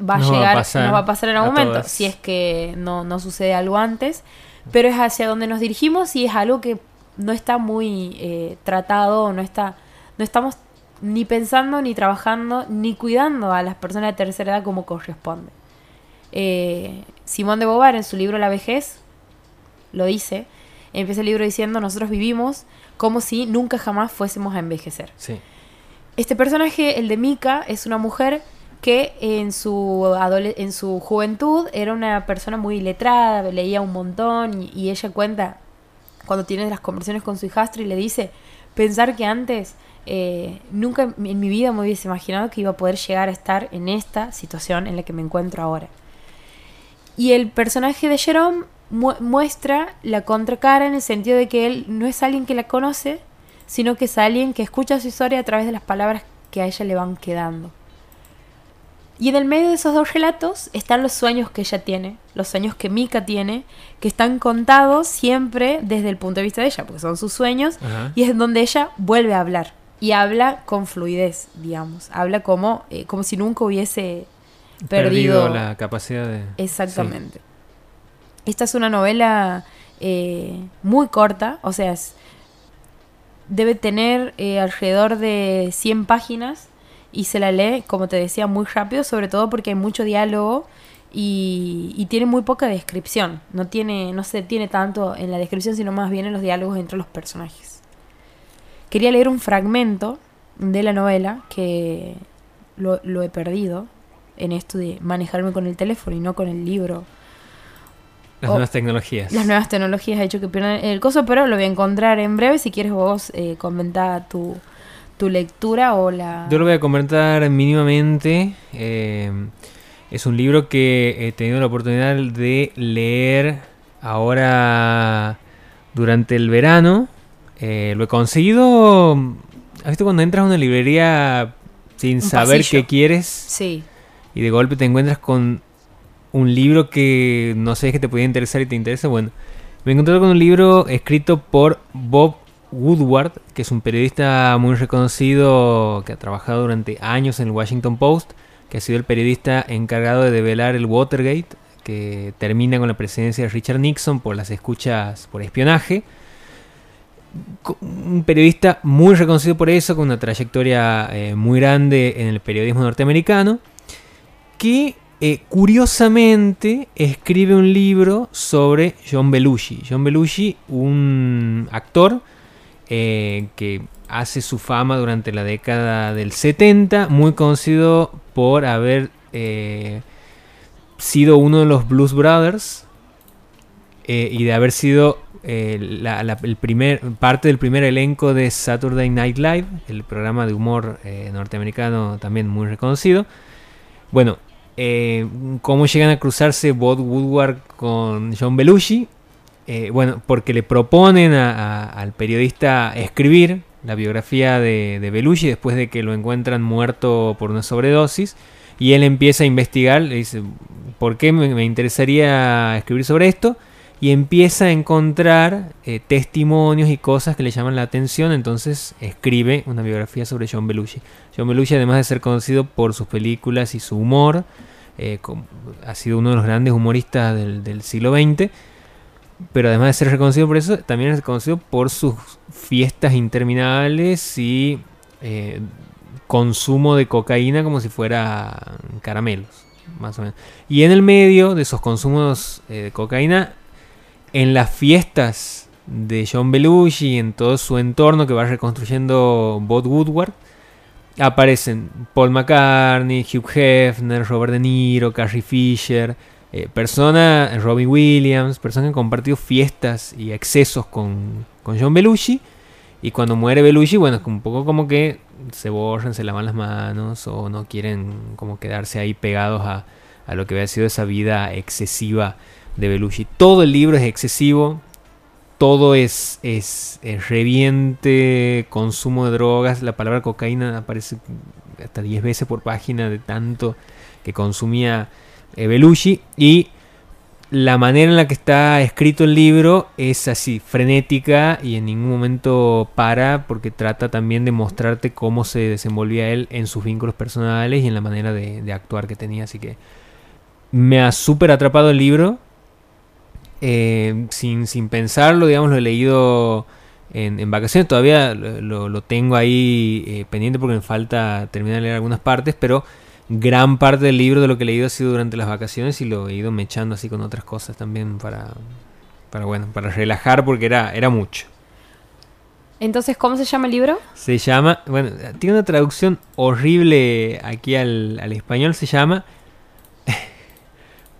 va a llegar, nos va a pasar en algún momento, si es que no, no sucede algo antes, pero es hacia donde nos dirigimos y es algo que no está muy eh, tratado, no está, no estamos ni pensando, ni trabajando, ni cuidando a las personas de tercera edad como corresponde. Eh, Simón de Bobar en su libro La vejez lo dice, empieza el libro diciendo nosotros vivimos como si nunca jamás fuésemos a envejecer. Este personaje, el de Mika, es una mujer que en su, en su juventud era una persona muy letrada, leía un montón y, ella cuenta cuando tiene las conversaciones con su hijastro y le dice, pensar que antes eh, nunca en mi vida me hubiese imaginado que iba a poder llegar a estar en esta situación en la que me encuentro ahora. Y el personaje de Jerome muestra la contracara en el sentido de que él no es alguien que la conoce, sino que es alguien que escucha su historia a través de las palabras que a ella le van quedando. Y en el medio de esos dos relatos están los sueños que ella tiene, los sueños que Mika tiene, que están contados siempre desde el punto de vista de ella, porque son sus sueños, y es donde ella vuelve a hablar y habla con fluidez, digamos. Habla como, eh, como si nunca hubiese perdido, la capacidad de... Exactamente. Esta es una novela eh, muy corta, o sea, debe tener eh, alrededor de 100 páginas y se la lee, como te decía, muy rápido, sobre todo porque hay mucho diálogo y, y, tiene muy poca descripción. No, tiene, no se tiene tanto en la descripción, sino más bien en los diálogos entre los personajes. Quería leer un fragmento de la novela que lo, he perdido en esto de manejarme con el teléfono y no con el libro. Las nuevas tecnologías. Las nuevas tecnologías ha hecho que pierdan el coso, pero lo voy a encontrar en breve. Si quieres vos eh, comentar tu, lectura o la... Yo lo voy a comentar mínimamente. Eh, es un libro que he tenido la oportunidad de leer ahora durante el verano. Eh, lo he conseguido. ¿Has visto cuando entras a una librería sin saber qué quieres? Sí. Y de golpe te encuentras con un libro que no sé que te podía interesar y te interesa. Bueno, me encontré con un libro escrito por Bob Woodward, que es un periodista muy reconocido que ha trabajado durante años en el Washington Post, que ha sido el periodista encargado de develar el Watergate, que termina con la presidencia de Richard Nixon por las escuchas por espionaje un periodista muy reconocido por eso, con una trayectoria eh, muy grande en el periodismo norteamericano, que eh, curiosamente escribe un libro sobre John Belushi. John Belushi, un actor eh, que hace su fama durante la década del 70, muy conocido por haber sido uno de los Blues Brothers y de haber sido la, el primer, parte del primer elenco de Saturday Night Live, el programa de humor eh, norteamericano también muy reconocido. Bueno, eh, ¿cómo llegan a cruzarse Bob Woodward con John Belushi? Eh, bueno, porque le proponen al periodista escribir la biografía de, de, Belushi después de que lo encuentran muerto por una sobredosis. Y él empieza a investigar, le dice, ¿por qué me interesaría escribir sobre esto? Y empieza a encontrar eh, testimonios y cosas que le llaman la atención, entonces escribe una biografía sobre John Belushi. John Belushi, además de ser conocido por sus películas y su humor, eh, ha sido uno de los grandes humoristas del, siglo XX, pero además de ser reconocido por eso, también es reconocido por sus fiestas interminables y eh, consumo de cocaína como si fuera caramelos, más o menos. Y en el medio de esos consumos de cocaína en las fiestas de John Belushi, en todo su entorno que va reconstruyendo Bob Woodward, aparecen Paul McCartney, Hugh Hefner, Robert De Niro, Carrie Fisher, eh, personas, Robin Williams, personas que han compartido fiestas y excesos con, con John Belushi. Y cuando muere Belushi, bueno, es un poco como que se borran, se lavan las manos o no quieren como quedarse ahí pegados a, a lo que había sido esa vida excesiva de Belushi. Todo el libro es excesivo, todo es, es, reviente, consumo de drogas. La palabra cocaína aparece hasta 10 veces por página de tanto que consumía eh, Belushi. Y la manera en la que está escrito el libro es así, frenética y en ningún momento para, porque trata también de mostrarte cómo se desenvolvía él en sus vínculos personales y en la manera de, de actuar que tenía. Así que me ha súper atrapado el libro. Eh, sin, sin pensarlo, digamos, lo he leído en, vacaciones. Todavía lo, tengo ahí eh, pendiente porque me falta terminar de leer algunas partes, pero gran parte del libro de lo que he leído ha sido durante las vacaciones y lo he ido mechando así con otras cosas también para, para bueno, para relajar porque era, era mucho. Entonces, ¿cómo se llama el libro? Se llama, bueno, tiene una traducción horrible aquí al, al español, se llama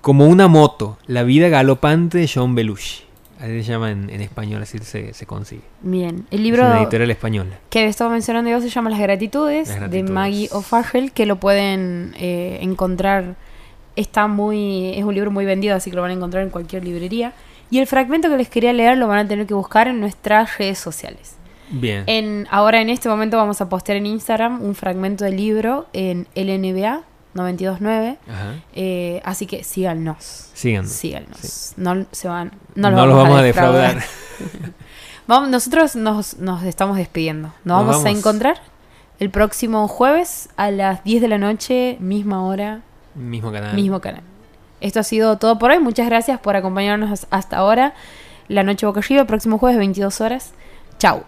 como una moto, la vida galopante de John Belushi. Así se llama en, español, así se, consigue. Bien, el libro. Es una editorial española. Que estaba mencionando yo se llama Las Gratitudes, de Maggie O'Farrell, que lo pueden eh, encontrar. Está muy. Es un libro muy vendido, así que lo van a encontrar en cualquier librería. Y el fragmento que les quería leer lo van a tener que buscar en nuestras redes sociales. Bien. En, ahora en este momento vamos a postear en Instagram un fragmento del libro en LNBA, 929. Eh, así que síganos. Síganos. Síganos. No, se van, no, los, vamos, a defraudar. vamos, nosotros nos, nos, estamos despidiendo. Nos, vamos, a encontrar el próximo jueves a las 10 de la noche, misma hora. Mismo canal. Mismo canal. Esto ha sido todo por hoy. Muchas gracias por acompañarnos hasta ahora. La noche boca arriba, próximo jueves, 22 horas. Chau.